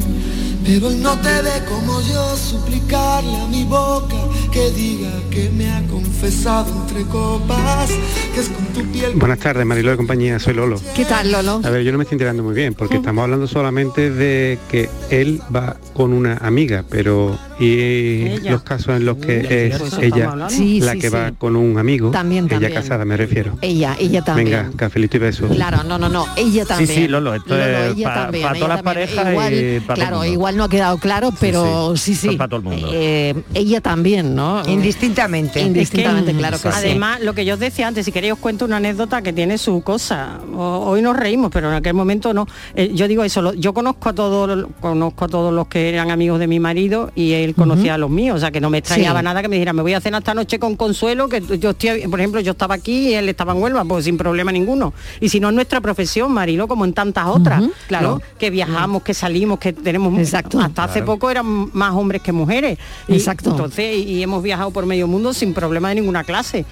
Pero él no te ve como yo suplicarle a mi boca que diga que me ha confesado entre copas, que es con tu piel. Buenas tardes, Mariló de compañía, soy Lolo. ¿Qué tal, Lolo? A ver, yo no me estoy enterando muy bien, porque estamos hablando solamente de que él va con una amiga, pero y Ella. los casos en los que es ella. Sí, la sí, que sí. va con un amigo, También, ella también. casada me refiero. Ella, ella también. Venga, cafelito y besos. Claro, no, no, no, ella también. sí, Lolo, esto es ella pa- también, pa' ella todas las parejas igual, y pa' todo el Claro, mundo. igual no ha quedado claro, pero sí, sí. Es para todo el mundo. Eh, ella también, ¿no? Indistintamente. Indistintamente, claro que sí. Además, lo que yo os decía antes, si queréis os cuento una anécdota que tiene su cosa. O- hoy nos reímos, pero en aquel momento no. Eh, yo digo eso, lo- yo conozco a todos conozco a todos los que eran amigos de mi marido y él conocía a los míos, o sea que no me extrañaba Sí. nada que me dijera, me voy a cenar esta noche con Consuelo, que yo estoy, por ejemplo, yo estaba aquí y él estaba en Huelva, pues sin problema ninguno. Y si no es nuestra profesión, Marilo, como en tantas otras, claro. ¿no? que viajamos, que salimos, que tenemos Exacto. hasta hace poco eran más hombres que mujeres. Y Exacto. Entonces, y, y hemos viajado por medio mundo sin problema de ninguna clase.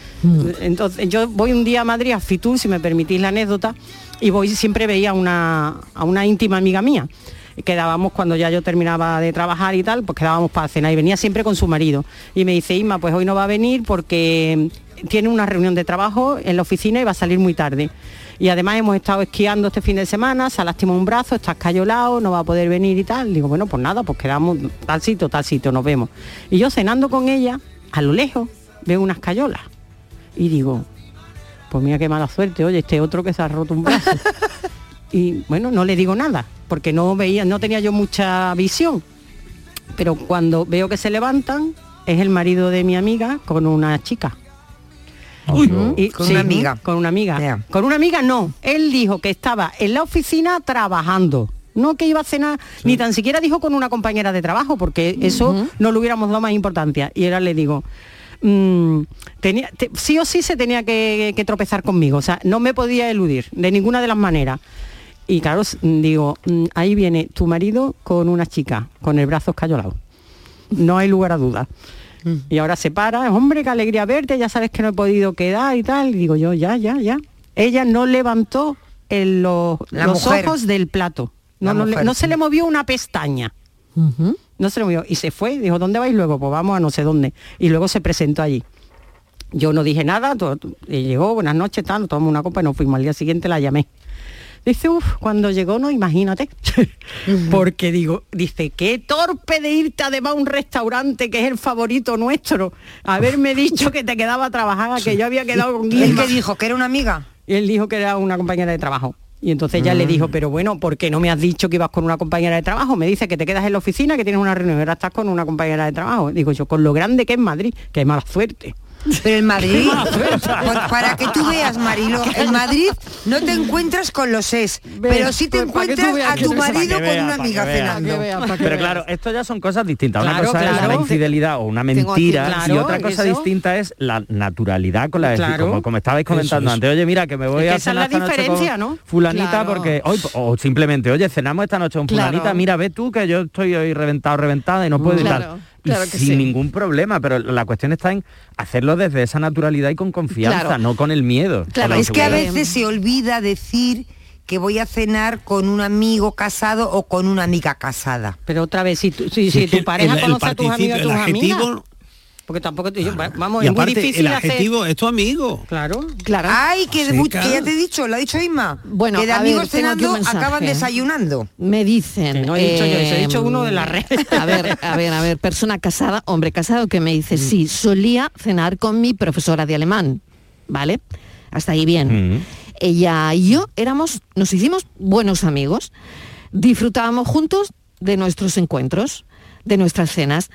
Entonces, yo voy un día a Madrid a Fitur, si me permitís la anécdota, y voy siempre veía a una, a una íntima amiga mía. Quedábamos cuando ya yo terminaba de trabajar y tal, pues quedábamos para cenar y venía siempre con su marido. Y me dice, Isma, pues hoy no va a venir porque tiene una reunión de trabajo en la oficina y va a salir muy tarde. Y además hemos estado esquiando este fin de semana, se ha lastimado un brazo, está escayolado, no va a poder venir y tal. Digo, bueno, pues nada, pues quedamos tal sitio, tal sitio, nos vemos. Y yo cenando con ella, a lo lejos, veo unas cayolas. Y digo, pues mira qué mala suerte, oye, este otro que se ha roto un brazo. y bueno, no le digo nada, porque no veía, no tenía yo mucha visión. Pero cuando veo que se levantan, es el marido de mi amiga con una chica. Y- ¿Con sí, una amiga? Con una amiga. Con una amiga no. Él dijo que estaba en la oficina trabajando. No que iba a cenar, ni tan siquiera dijo con una compañera de trabajo, porque eso no le hubiéramos dado más importancia. Y ahora le digo, mm, tenía, te- sí o sí se tenía que, que tropezar conmigo. O sea, no me podía eludir de ninguna de las maneras. Y claro, digo, mm, ahí viene tu marido con una chica, con el brazo escayolado. No hay lugar a dudas. Y ahora se para, hombre, qué alegría verte, ya sabes que no he podido quedar y tal. Y digo yo, ya, ya, ya. Ella no levantó el- los, ojos del plato. No, no, le- no se le movió una pestaña. No se le movió. Y se fue, dijo, ¿dónde vais luego? Pues vamos a no sé dónde. Y luego se presentó allí. Yo no dije nada, y llegó, buenas noches, tal, nos tomamos una copa y nos fuimos. Al día siguiente la llamé. Dice, uff, cuando llegó, no, imagínate. Porque digo, dice, qué torpe de irte además a un restaurante que es el favorito nuestro. Haberme dicho que te quedaba a trabajar, que yo había quedado con ¿Y él Guilma. qué dijo? ¿Que era una amiga? Y él dijo que era una compañera de trabajo. Y entonces ella le Mm. dijo, pero bueno, ¿por qué no me has dicho que ibas con una compañera de trabajo? Me dice que te quedas en la oficina, que tienes una reunión, ahora estás con una compañera de trabajo. Digo yo, con lo grande que es Madrid, que hay mala suerte. Pero en Madrid, mala suerte. por- para que tú veas, Marilo, en Madrid no te encuentras con los es, pero sí te pues, encuentras veas a tu marido con una amiga cenando. Pero claro, esto ya son cosas distintas. Una Claro, cosa es una infidelidad o una mentira y otra cosa eso. distinta es la naturalidad con la Claro. como, como estabais comentando Eso, eso. antes. Oye, mira, que me voy a esa es cenar la esta noche diferencia, con ¿no? fulanita Claro. porque hoy o simplemente, oye, cenamos esta noche con Claro. fulanita, mira, ve tú que yo estoy hoy reventado, reventada y no puedo y Claro, que sin sí. ningún problema, pero la cuestión está en hacerlo desde esa naturalidad y con confianza, Claro. no con el miedo. Claro, es que a veces se olvida decir que voy a cenar con un amigo casado o con una amiga casada. Pero otra vez, si, tu- si, tu pareja el conoce a tus amigos tus amigas. Porque tampoco te, yo- vamos, Y es muy difícil el hacer- adjetivo es tu amigo. Claro. Claro. Ay, que, claro. ya te he dicho, lo ha dicho Isma. Bueno, que de ver, amigos cenando acaban desayunando. Me dicen. Que no he dicho yo eso, he dicho eh, uno de la red. A ver, a ver, a ver, persona casada, hombre casado que me dice, sí, solía cenar con mi profesora de alemán, ¿vale? Hasta ahí bien. Mm. Ella y yo éramos, nos hicimos buenos amigos, disfrutábamos juntos de nuestros encuentros, de nuestras cenas.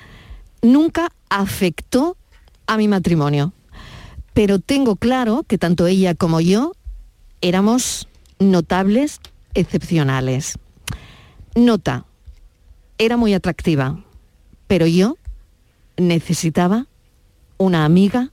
Nunca afectó a mi matrimonio, pero tengo claro que tanto ella como yo éramos notables, excepcionales. Nota, era muy atractiva, pero yo necesitaba una amiga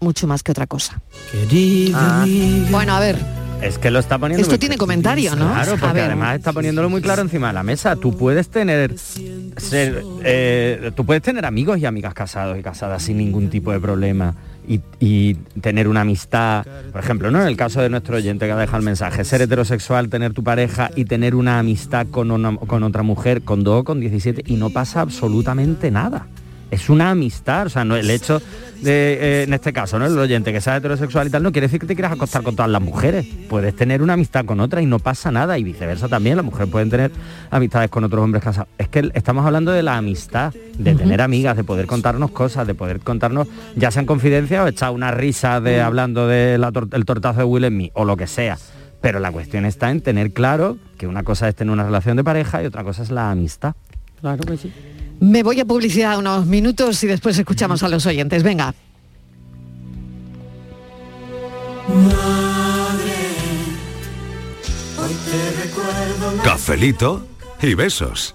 mucho más que otra cosa. Querida Ah. amiga. Bueno, a ver, Es que lo está poniendo Esto muy tiene comentario, ¿no? Claro, A porque ver. además está poniéndolo muy claro encima de la mesa. Tú puedes tener ser, eh, tú puedes tener amigos y amigas casados y casadas sin ningún tipo de problema. Y, y tener una amistad, por ejemplo, ¿no? En el caso de nuestro oyente que ha dejado el mensaje, ser heterosexual, tener tu pareja y tener una amistad con, una- con otra mujer, con dos, con 17, y no pasa absolutamente nada. Es una amistad, o sea, no el hecho de, eh, en este caso, ¿no? El oyente que sea heterosexual y tal, no quiere decir que te quieras acostar con todas las mujeres. Puedes tener una amistad con otra y no pasa nada, y viceversa también, las mujeres pueden tener amistades con otros hombres casados. Es que estamos hablando de la amistad, de tener amigas, de poder contarnos cosas, de poder contarnos, ya sean confidencias o echar una risa de hablando del tortazo de Will Smith o lo que sea. Pero la cuestión está en tener claro que una cosa es tener una relación de pareja y otra cosa es la amistad. Claro que sí. Me voy a publicidad unos minutos y después escuchamos a los oyentes. Venga. Hoy te recuerdo Cafelito y besos.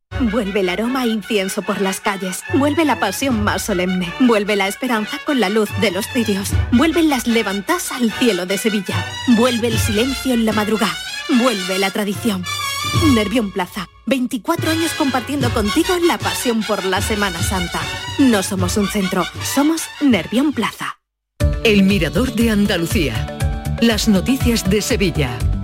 Vuelve el aroma a incienso por las calles. Vuelve la pasión más solemne. Vuelve la esperanza con la luz de los cirios. Vuelven las levantas al cielo de Sevilla. Vuelve el silencio en la madrugada. Vuelve la tradición. Nervión Plaza. 24 años compartiendo contigo la pasión por la Semana Santa. No somos un centro, somos Nervión Plaza. El Mirador de Andalucía. Las noticias de Sevilla.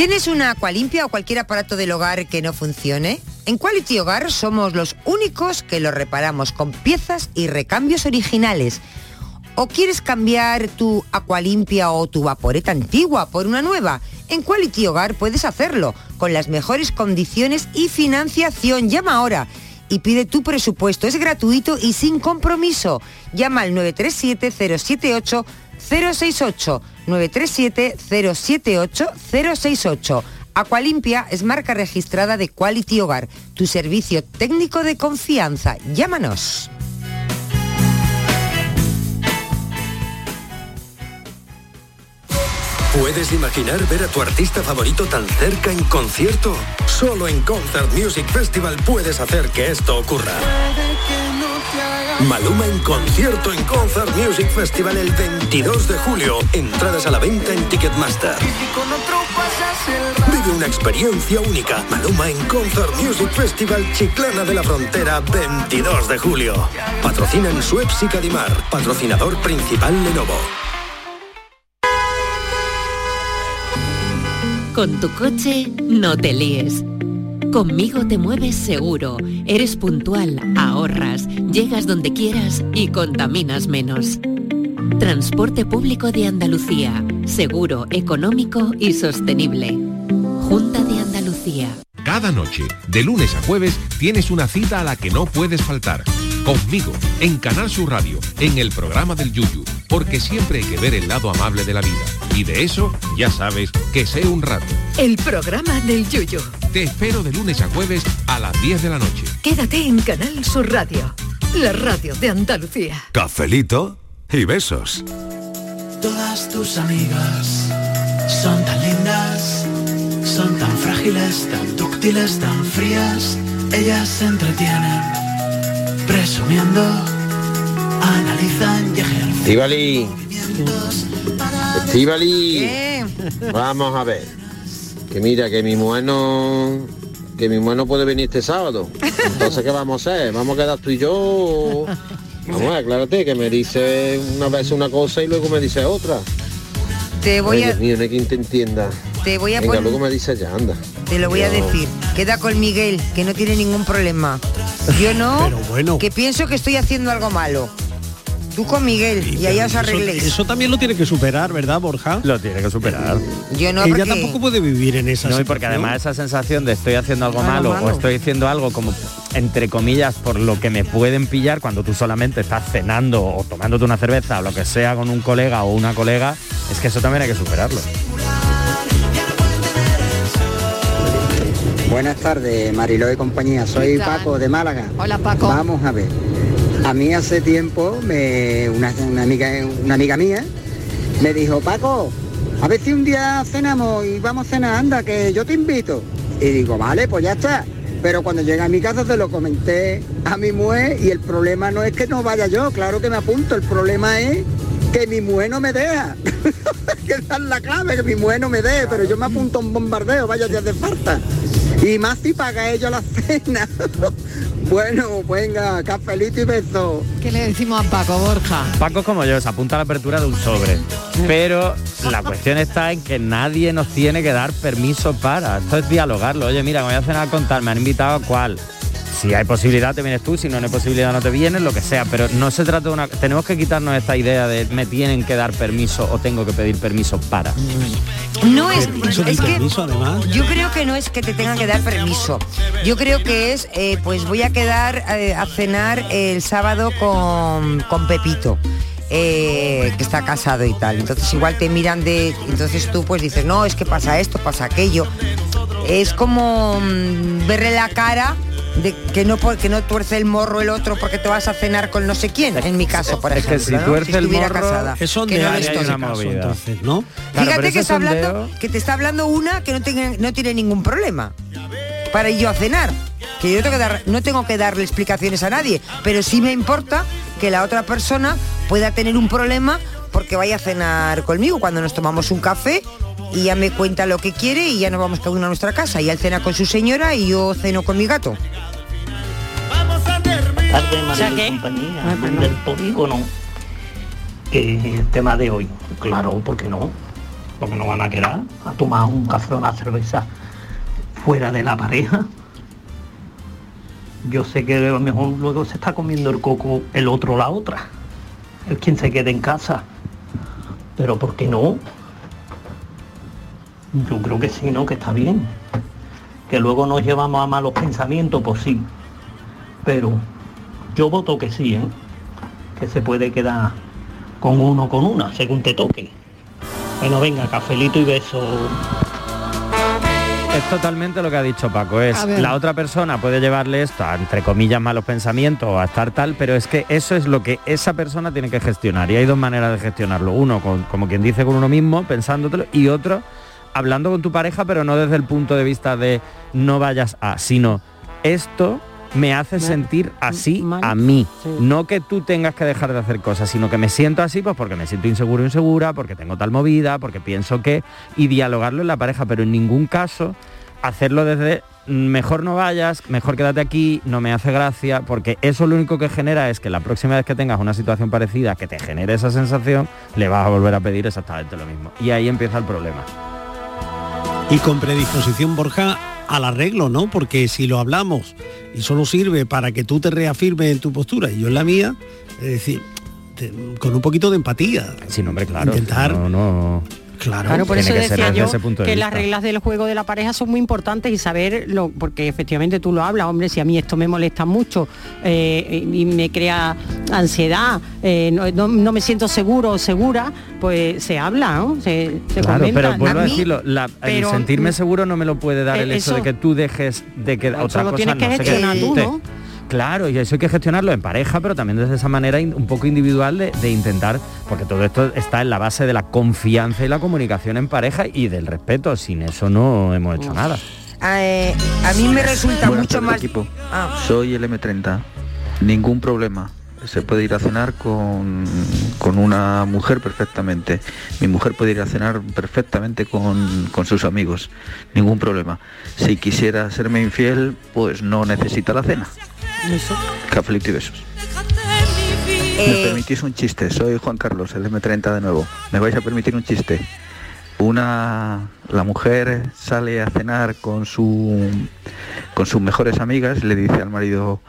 ¿Tienes una Aqualimpia o cualquier aparato del hogar que no funcione? En Quality Hogar somos los únicos que lo reparamos con piezas y recambios originales. ¿O quieres cambiar tu Aqualimpia o tu vaporeta antigua por una nueva? En Quality Hogar puedes hacerlo con las mejores condiciones y financiación. Llama ahora y pide tu presupuesto. Es gratuito y sin compromiso. Llama al 937-078 068 937 078 068. Aqualimpia es marca registrada de Quality Hogar, tu servicio técnico de confianza. Llámanos. ¿Puedes imaginar ver a tu artista favorito tan cerca en concierto? Solo en Concert Music Festival puedes hacer que esto ocurra. Maluma en concierto en Concert Music Festival el 22 de julio. Entradas a la venta en Ticketmaster. Vive una experiencia única. Maluma en Concert Music Festival Chiclana de la Frontera 22 de julio. Patrocinan Suez y Cadimar. Patrocinador principal Lenovo. Con tu coche no te líes. Conmigo te mueves seguro, eres puntual, ahorras, llegas donde quieras y contaminas menos. Transporte público de Andalucía, seguro, económico y sostenible. Junta de Andalucía. Cada noche, de lunes a jueves, tienes una cita a la que no puedes faltar. Conmigo, en Canal Sur Radio, en el programa del Yuyu, porque siempre hay que ver el lado amable de la vida. Y de eso, ya sabes, que sé un rato. El programa del Yuyo. Te espero de lunes a jueves a las 10 de la noche. Quédate en Canal Sur Radio. La radio de Andalucía. Cafelito y besos. Todas tus amigas son tan lindas, son tan frágiles, tan dúctiles, tan frías. Ellas se entretienen, presumiendo, analizan y ejercen Estivali, Estivali, vamos a ver. Que mira, que mi mujer no, que mi mujer no puede venir este sábado. Entonces, ¿qué vamos a hacer? Vamos a quedar tú y yo. Vamos, aclárate, que me dice una vez una cosa y luego me dice otra. Te voy Ay, a, Dios mío, no hay quien te entienda. te voy a Venga, poner, luego me dice ya, anda. te lo voy a decir. Queda con Miguel, que no tiene ningún problema. Yo no, que pienso que estoy haciendo algo malo. Tú con Miguel y allá os Eso, arregléis. eso también lo tiene que superar, ¿verdad, Borja? Lo tiene que superar. Yo no, Ella porque- tampoco puede vivir en esa No, y porque además esa sensación de estoy haciendo algo malo, malo. o estoy haciendo algo como entre comillas por lo que me pueden pillar cuando tú solamente estás cenando o tomándote una cerveza o lo que sea con un colega o una colega, es que eso también hay que superarlo. Buenas tardes, Mariló y compañía. Soy. Paco de Málaga. Hola, Paco. Vamos a ver. A mí hace tiempo me, una, una amiga, una amiga mía me dijo, Paco, a ver si un día cenamos y vamos a cenar, anda, que yo te invito. Y digo, vale, pues ya está. Pero cuando llegué a mi casa se lo comenté a mi mujer y el problema no es que no vaya yo, claro que me apunto, el problema es que mi mujer no me deja. que es la clave, que mi mujer no me deje, pero yo me apunto a un bombardeo, vaya si hace falta. Y más si paga ella la cena. bueno, venga, cafelito y beso. ¿Qué le decimos a Paco Borja? Paco es como yo, se apunta a la apertura de un sobre. Pero la cuestión está en que nadie nos tiene que dar permiso para. Esto es dialogarlo. Oye, mira, me voy a cenar con tal, me han invitado a cuál. Si hay posibilidad te vienes tú, si no hay posibilidad no te vienes, lo que sea. Pero no se trata de una... Tenemos que quitarnos esta idea de me tienen que dar permiso o tengo que pedir permiso para. No es, es que permiso, además. yo creo que no es que te tengan que dar permiso. Yo creo que es, eh, pues voy a quedar eh, a cenar el sábado con, con Pepito. eh, que está casado y tal. Entonces igual te miran de. Entonces tú pues dices, no, es que pasa esto, pasa aquello. Es como mm, verle la cara de que no porque no tuerce el morro el otro porque te vas a cenar con no sé quién. En mi caso, por Es que ejemplo. si ¿no? tuerce el estuviera morro, casada. Es que no ese una movida. entonces, ¿no? Claro, pero Fíjate que está hablando, que te está hablando una que no tiene, no tiene ningún problema para ir yo a cenar. Que yo tengo que dar, no tengo que darle explicaciones a nadie, pero sí me importa que la otra persona pueda tener un problema porque vaya a cenar conmigo cuando nos tomamos un café y ya me cuenta lo que quiere y ya nos vamos cada uno a nuestra casa. Y él cena con su señora y yo ceno con mi gato. tarde, O sea, María ¿qué? y compañía, Ah, no. del polígono. Que el tema de hoy, claro, ¿por qué no? Porque no van a quedar a tomar un café o una cerveza fuera de la pareja. Yo sé que a lo mejor luego se está comiendo el coco el otro la otra. El quien se quede en casa. Pero ¿por qué no? Yo creo que sí, ¿no? Que está bien. Que luego nos llevamos a malos pensamientos, pues sí. Pero yo voto que sí, ¿eh? Que se puede quedar con uno o con una, según te toque. Bueno, venga, cafelito y beso. Es totalmente lo que ha dicho Paco. Es la otra persona puede llevarle esto a entre comillas malos pensamientos o a estar tal, pero es que eso es lo que esa persona tiene que gestionar. Y hay dos maneras de gestionarlo. Uno, con- como quien dice con uno mismo, pensándotelo, y otro, hablando con tu pareja, pero no desde el punto de vista de no vayas a, sino esto me hace sentir así a mí. No que tú tengas que dejar de hacer cosas, sino que me siento así pues porque me siento inseguro o insegura, porque tengo tal movida, porque pienso que... Y dialogarlo en la pareja, pero en ningún caso hacerlo desde "Mm, mejor no vayas, mejor quédate aquí, no me hace gracia, porque eso lo único que genera es que la próxima vez que tengas una situación parecida que te genere esa sensación, le vas a volver a pedir exactamente lo mismo. Y ahí empieza el problema. Y con predisposición, Borja, al arreglo, ¿no? Porque si lo hablamos y solo sirve para que tú te reafirmes en tu postura y yo en la mía, es decir, te- con un poquito de empatía. Sin hombre, claro. Intentar. No, no. Claro, Claro, por eso que decía yo de que las reglas del juego de la pareja son muy importantes y saber lo, porque efectivamente tú lo hablas, hombre, si a mí esto me molesta mucho eh, y me crea ansiedad, eh, no, no- no me siento seguro o segura, pues se habla, ¿no? Se, se Claro, comenta. pero vuelvo a, mí- decirlo, la- el pero- sentirme seguro no me lo puede dar Eh, el hecho eso- de que tú dejes de que otra cosa tienes que no gestionar tú, ¿no? Claro, y eso hay que gestionarlo en pareja, pero también desde esa manera un poco individual de, de intentar, porque todo esto está en la base de la confianza y la comunicación en pareja y del respeto. Sin eso no hemos hecho nada. Eh, a mí me resulta Buenas mucho más... equipo. Ah. Soy el M30. Ningún problema. Se puede ir a cenar con, con una mujer perfectamente. Mi mujer puede ir a cenar perfectamente con, con sus amigos. Ningún problema. Si quisiera serme infiel, pues no necesita la cena. Cafelito y besos. ¿Me Eh, permitís un chiste? Soy Juan Carlos, el M30 de nuevo. ¿Me vais a permitir un chiste? Una la mujer sale a cenar con su con sus mejores amigas y le dice al marido,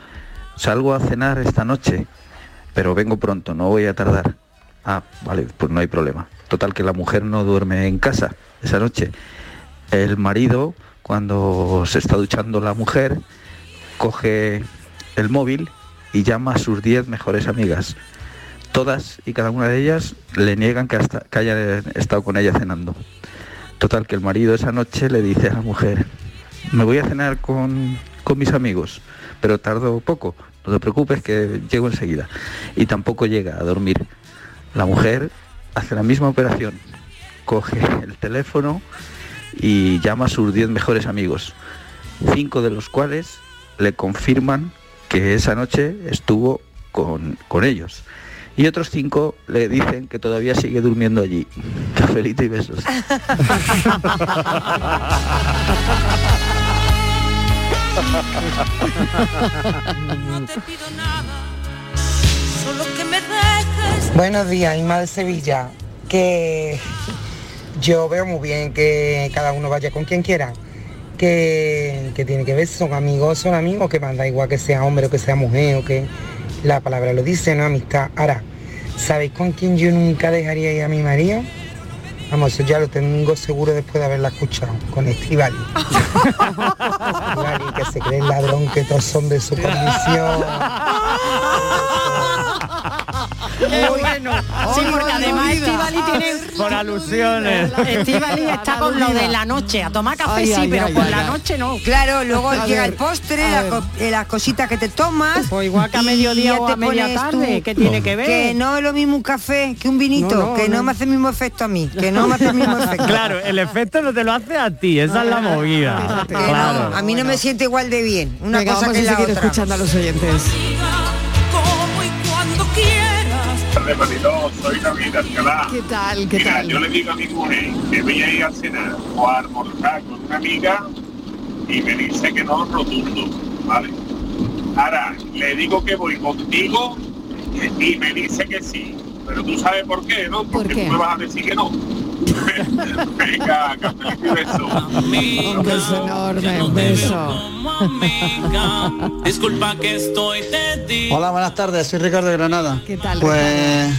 "Salgo a cenar esta noche." pero vengo pronto, no voy a tardar. Ah, vale, pues no hay problema. Total que la mujer no duerme en casa esa noche. El marido, cuando se está duchando la mujer, coge el móvil y llama a sus 10 mejores amigas. Todas y cada una de ellas le niegan que, hasta, que haya estado con ella cenando. Total que el marido esa noche le dice a la mujer, me voy a cenar con, con mis amigos, pero tardo poco, no te preocupes que llego enseguida. Y tampoco llega a dormir. La mujer hace la misma operación, coge el teléfono y llama a sus 10 mejores amigos, cinco de los cuales le confirman que esa noche estuvo con, con ellos. Y otros cinco le dicen que todavía sigue durmiendo allí. Cafelito y besos. Solo que me dejes. Buenos días, Inma de Sevilla. Que yo veo muy bien que cada uno vaya con quien quiera. Que, tiene que ver son amigos, son amigos, que manda igual que sea hombre o que sea mujer o que la palabra lo dice, ¿no? Amistad. Ahora, ¿sabéis con quién yo nunca dejaría ir a mi marido? Vamos, eso ya lo tengo seguro después de haberla escuchado, con Estivali. Estivali, que se cree el ladrón que todos son de su condición. Muy bueno. Sí, porque además Estivali tiene... Por alusiones. Estivali está con lo de la noche. A tomar café sí, pero por la noche no. Claro, luego A llega ver, el postre, a la ver. co- eh, las cositas que te tomas. Pues igual que a mediodía o te a media pones tarde, ¿qué tiene que ver? Que no es lo mismo un café que un vinito, No, no, que no, no. me hace el mismo efecto a mí, que no me hace el mismo efecto. Claro, el efecto no te lo hace a ti, esa es la movida. Claro. a mí no me siente igual de bien. Una Venga, cosa vamos que a la otra. escuchando a los oyentes. Tardes, Mariló. Soy David Alcalá. ¿Qué tal? ¿Qué Mira, tal? yo le digo a mi mujer que voy a ir a cenar o a almorzar con una amiga y me dice que no rotundo, ¿vale? Ahora, le digo que voy contigo y me dice que sí. Pero tú sabes por qué, ¿no? Porque qué? tú me vas a decir que no. Venga, cafelito y beso. Un beso enorme, un beso. Disculpa que estoy. Hola, buenas tardes, soy Ricardo de Granada. ¿Qué tal, Pues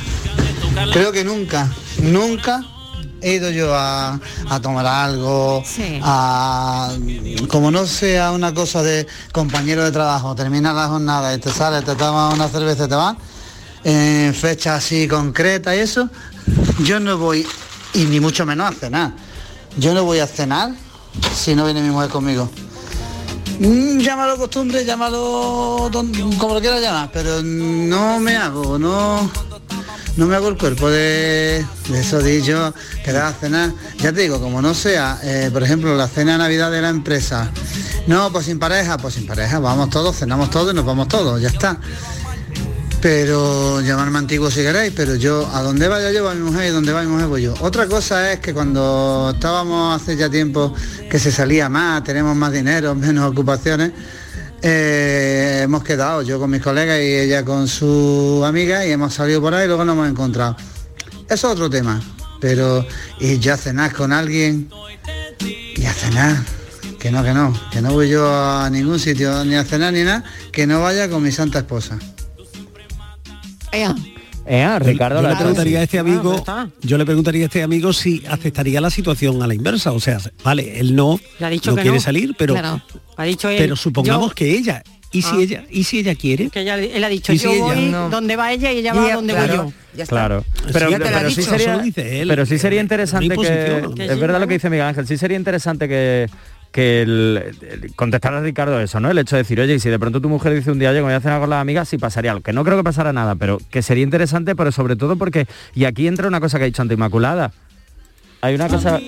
creo que nunca, nunca he ido yo a, a tomar algo, a como no sea una cosa de compañero de trabajo, termina la jornada y te sales, te tomas una cerveza y te vas, en fecha así concreta y eso, yo no voy, y ni mucho menos a cenar. Yo no voy a cenar si no viene mi mujer conmigo. Mm, llámalo costumbre, llámalo don- como lo quieras llamar, pero no me hago, no, no me hago el cuerpo de, de eso dicho, quedar a cenar. Ya te digo, como no sea, eh, por ejemplo, la cena de Navidad de la empresa. No, pues sin pareja, pues sin pareja, vamos todos, cenamos todos y nos vamos todos, ya está. Pero llamarme antiguo si queréis, pero yo a donde vaya yo va mi mujer y donde va mi mujer voy yo. Otra cosa es que cuando estábamos hace ya tiempo que se salía más, tenemos más dinero, menos ocupaciones, eh, hemos quedado yo con mis colegas y ella con su amiga y hemos salido por ahí y luego nos hemos encontrado. Eso es otro tema, pero y ya cenar con alguien y a cenar, que no, que no, que no voy yo a ningún sitio ni a cenar ni nada, que no vaya con mi santa esposa. Ea. Ricardo, yo la le preguntaría a este amigo, Ah, está. yo le preguntaría a este amigo si aceptaría la situación a la inversa, o sea, vale, él no, ha dicho no que quiere no. salir, pero Claro. Ha dicho él, pero supongamos yo- que ella, y si Ah. ella, y si ella quiere, Que ella, él ha dicho, ¿Y si yo ella? voy No. donde va ella y ella va Ella, donde claro. voy yo. Claro, Sí, pero, ha pero sí sería, eso lo dice él. pero sí sería interesante que, posición. es verdad lo que dice Miguel Ángel, sí sería interesante que que el, el- contestar a Ricardo eso, ¿no? El hecho de decir, oye, y si de pronto tu mujer dice un día, oye, me voy a cenar con las amigas, sí pasaría algo, que no creo que pasara nada, pero que sería interesante, pero sobre todo porque, y aquí entra una cosa que ha dicho ante Inmaculada, hay una cosa...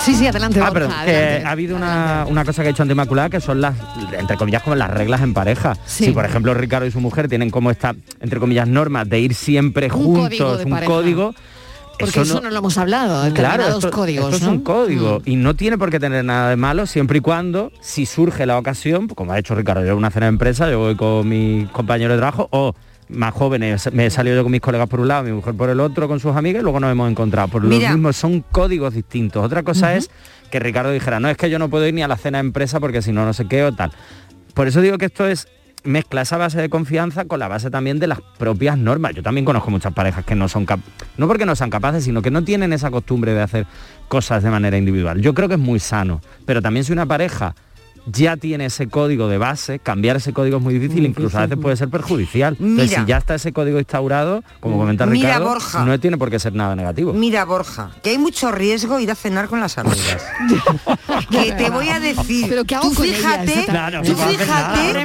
Sí, sí, adelante. Ah, que adelante. ha habido una, una cosa que ha hecho ante Inmaculada que son las, entre comillas, como las reglas en pareja. Sí. Si, por ejemplo, Ricardo y su mujer tienen como esta, entre comillas, normas de ir siempre Un juntos, código un pareja. código. Porque eso no, lo hemos hablado, determinados esto, códigos, esto es ¿no? un código Mm. y no tiene por qué tener nada de malo siempre y cuando, si surge la ocasión, pues, como ha hecho Ricardo, yo en una cena de empresa, yo voy con mis compañeros de trabajo o más jóvenes, me he salido yo con mis colegas por un lado, mi mujer por el otro, con sus amigas y luego nos hemos encontrado. Por lo mismo, son códigos distintos. Otra cosa es que Ricardo dijera, no, es que yo no puedo ir ni a la cena de empresa porque si no, no sé qué o tal. Por eso digo que esto es mezcla esa base de confianza con la base también de las propias normas. Yo también conozco muchas parejas que no son no porque no sean capaces, sino que no tienen esa costumbre de hacer cosas de manera individual. Yo creo que es muy sano, pero también si una pareja ya tiene ese código de base, cambiar ese código es muy difícil, incluso a veces puede ser perjudicial. Entonces, Mira. si ya está ese código instaurado, como comenta Mira, Ricardo, Borja. no tiene por qué ser nada negativo. Mira, Borja, que hay mucho riesgo ir a cenar con las amigas. que te voy a decir, ¿Pero qué hago tú con fíjate, Claro, tú no fíjate,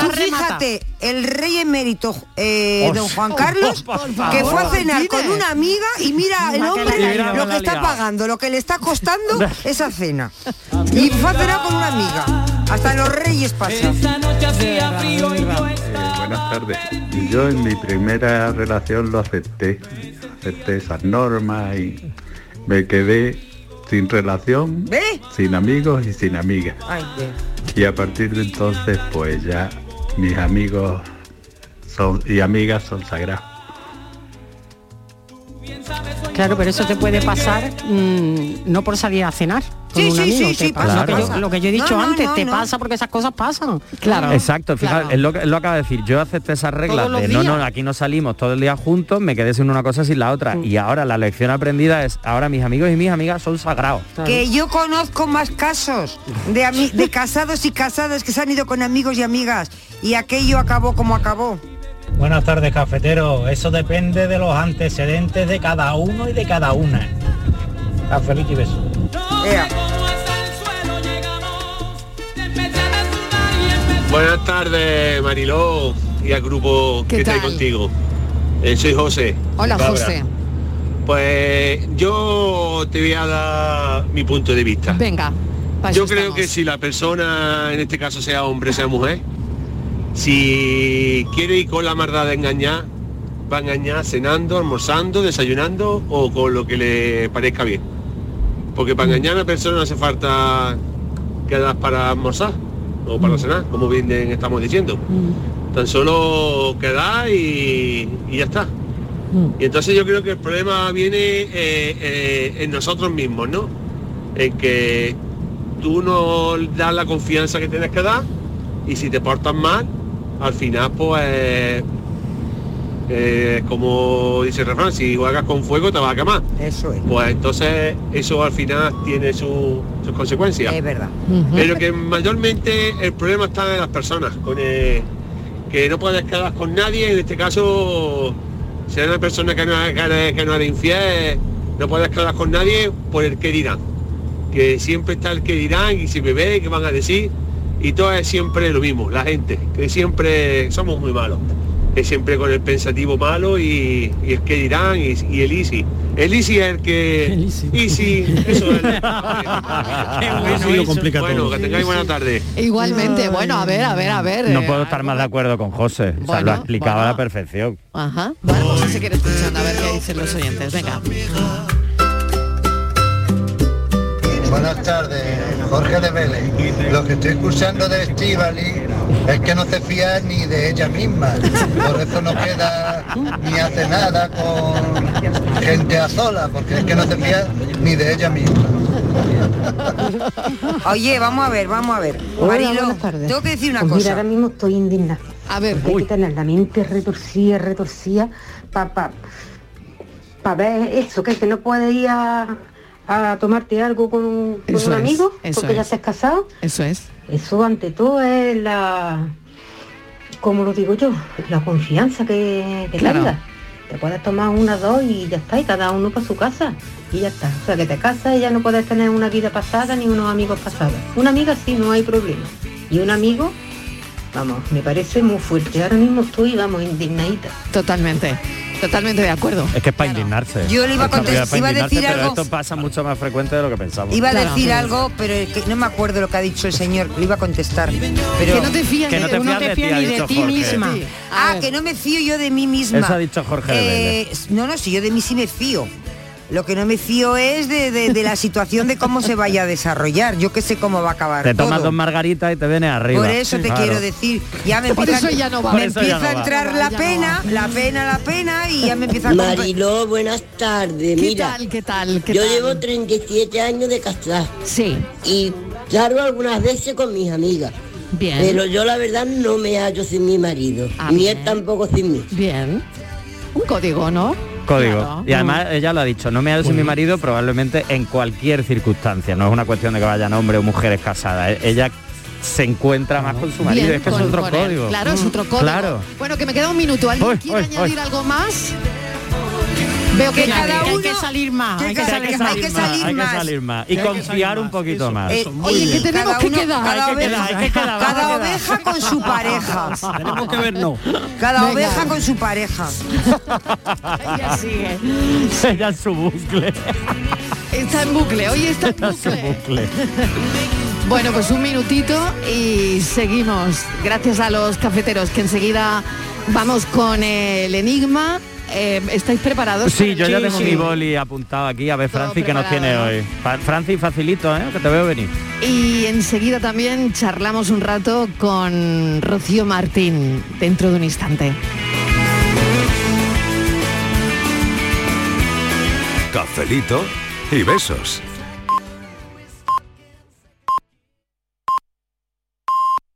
tú fíjate, el rey emérito eh, don Juan Carlos, que fue a cenar con una amiga y mira el hombre lo que está pagando, lo que le está costando esa cena. Y fue a cenar con una amiga. Hasta los reyes pasan. Buenas tardes. Yo en mi primera relación lo acepté, acepté esas normas y me quedé sin relación, ¿Ve? sin amigos y sin amigas. Ay. Y a partir de entonces pues ya mis amigos son y amigas son sagrados. Claro, pero eso te puede pasar mm, no por salir a cenar con Sí, un amigo. sí, te sí, pasa pasa, lo, que yo, pasa. lo que yo he dicho No, no, antes, no, te no. pasa porque esas cosas pasan. Claro. Exacto, fíjate, claro. es lo que él lo acaba de decir. Yo acepté esas reglas de no, no, aquí no salimos todo el día juntos, me quedé sin una cosa sin la otra. Y ahora la lección aprendida es, ahora mis amigos y mis amigas son sagrados. Que yo conozco más casos de, de casados y casadas que se han ido con amigos y amigas y aquello acabó como acabó. Buenas tardes, cafetero. Eso depende de los antecedentes de cada uno y de cada una. Cafelito y beso. Buenas tardes, Mariló y al grupo ¿Qué que está ahí contigo. Eh, soy José. Hola. José. Pues yo te voy a dar mi punto de vista. Venga. Yo creo estamos. que si la persona, en este caso sea hombre, sea mujer, si quiere ir con la maldad de engañar, va a engañar cenando, almorzando, desayunando o con lo que le parezca bien. Porque para engañar a una persona no hace falta quedar para almorzar o para cenar, como bien estamos diciendo. Tan solo quedar y, y ya está. Y entonces yo creo que el problema viene eh, eh, en nosotros mismos, ¿no? En que tú no das la confianza que tienes que dar y si te portas mal, al final pues eh, como dice el refrán, si juegas con fuego te vas a quemar. Eso es. Pues entonces eso al final tiene su- sus consecuencias. Es verdad. Pero que mayormente el problema está en las personas, con el- que no puedes quedar con nadie, en este caso, si eres una persona que no, que no eres infiel, no puedes quedar con nadie por el que dirán. Que siempre está el que dirán y si me ve, que van a decir, y todo es siempre lo mismo, la gente, que siempre somos muy malos. Que siempre con el pensativo malo y, y el que dirán y, y el easy. El easy es el que... easy. eso es. Eso lo complica bueno, todo. que tengáis buena tarde. Igualmente, bueno, a ver, a ver, a ver. No eh, puedo estar más de acuerdo con José. O sea, Bueno, lo ha explicado a bueno. la perfección. Ajá. Bueno, vamos a seguir escuchando a ver qué dicen los oyentes. Venga. Buenas tardes, Jorge de Vélez. Lo que estoy escuchando de Estivali es que no se fía ni de ella misma. Por eso no queda ni hace nada con gente a sola, porque es que no se fía ni de ella misma. Oye, vamos a ver, vamos a ver. Hola, Marilo, buenas tardes. tengo que decir una Pues mira, cosa. ahora mismo estoy indignada. A ver, hay que tener la mente retorcida, retorcida, para pa, pa ver eso, que, que no puedes ir a, a tomarte algo con, un amigo, porque ya es. te has casado. Eso es. Eso ante todo es la, como lo digo yo, la confianza que, que Claro. tengas. Te puedes tomar una, dos y ya está, y cada uno para su casa. Y ya está. O sea, que te casas y ya no puedes tener una vida pasada ni unos amigos pasados. Una amiga sí, no hay problema. Y un amigo, vamos, me parece muy fuerte. Ahora mismo estoy, vamos, indignadita. Totalmente. Totalmente de acuerdo. Es que es para indignarse. Yo le iba a contestar- iba a decir pero algo- Esto pasa mucho más frecuente de lo que pensamos. Iba a decir algo, pero es que no me acuerdo lo que ha dicho el señor, lo iba a contestar. Pero... Que no te fías Que no te no fías te de ti, fías ni de ti misma. Sí. Ah, que no me fío yo de mí misma. Eso ha dicho Jorge Eh, no, no, si yo de mí sí me fío. Lo que no me fío es de, de- de la situación de cómo se vaya a desarrollar. Yo que sé cómo va a acabar Te tomas todo. dos margaritas y te vienes arriba. Por eso te Claro. quiero decir, ya me empieza, eso ya no va. me empieza ya no a entrar va, la no pena, la pena, la pena y ya me empieza a... Marilo, buenas tardes. ¿Qué Mira, tal? ¿Qué tal? ¿Qué yo tal? llevo 37 años de casada Sí. y salgo algunas veces con mis amigas. Bien. Pero yo la verdad no me hallo sin mi marido. Ah, ni bien. él tampoco sin mí. Bien. Un código, ¿no? Código. Claro. Y además ella lo ha dicho, no me sin mi marido probablemente en cualquier circunstancia. No es una cuestión de que vayan hombres o mujeres casadas. E- Ella se encuentra más con su marido. Bien es que es otro él. código. Claro, es otro código. Claro. Bueno, que me queda un minuto. ¿Alguien Uy, quiere uy, añadir uy. algo más? Veo que, cada uno- hay que salir más, hay que Hay salir que más. salir más, hay que salir más. Y confiar un poquito más. Eh, Oye, que tenemos que quedar. cada oveja- con su pareja. Tenemos que vernos. Cada oveja con su pareja. Ella sigue. Ella en su bucle. Está en bucle. Hoy está en bucle. Bueno, pues un minutito y seguimos. Gracias a los cafeteros que enseguida vamos con el enigma. Eh, ¿Estáis preparados? Sí, yo ya tengo mi boli apuntado aquí. A ver, Todo Franci, que nos tiene hoy. Franci, facilito, ¿eh? Que te veo venir. Y enseguida también charlamos un rato con Rocío Martín dentro de un instante. Cafelito y besos.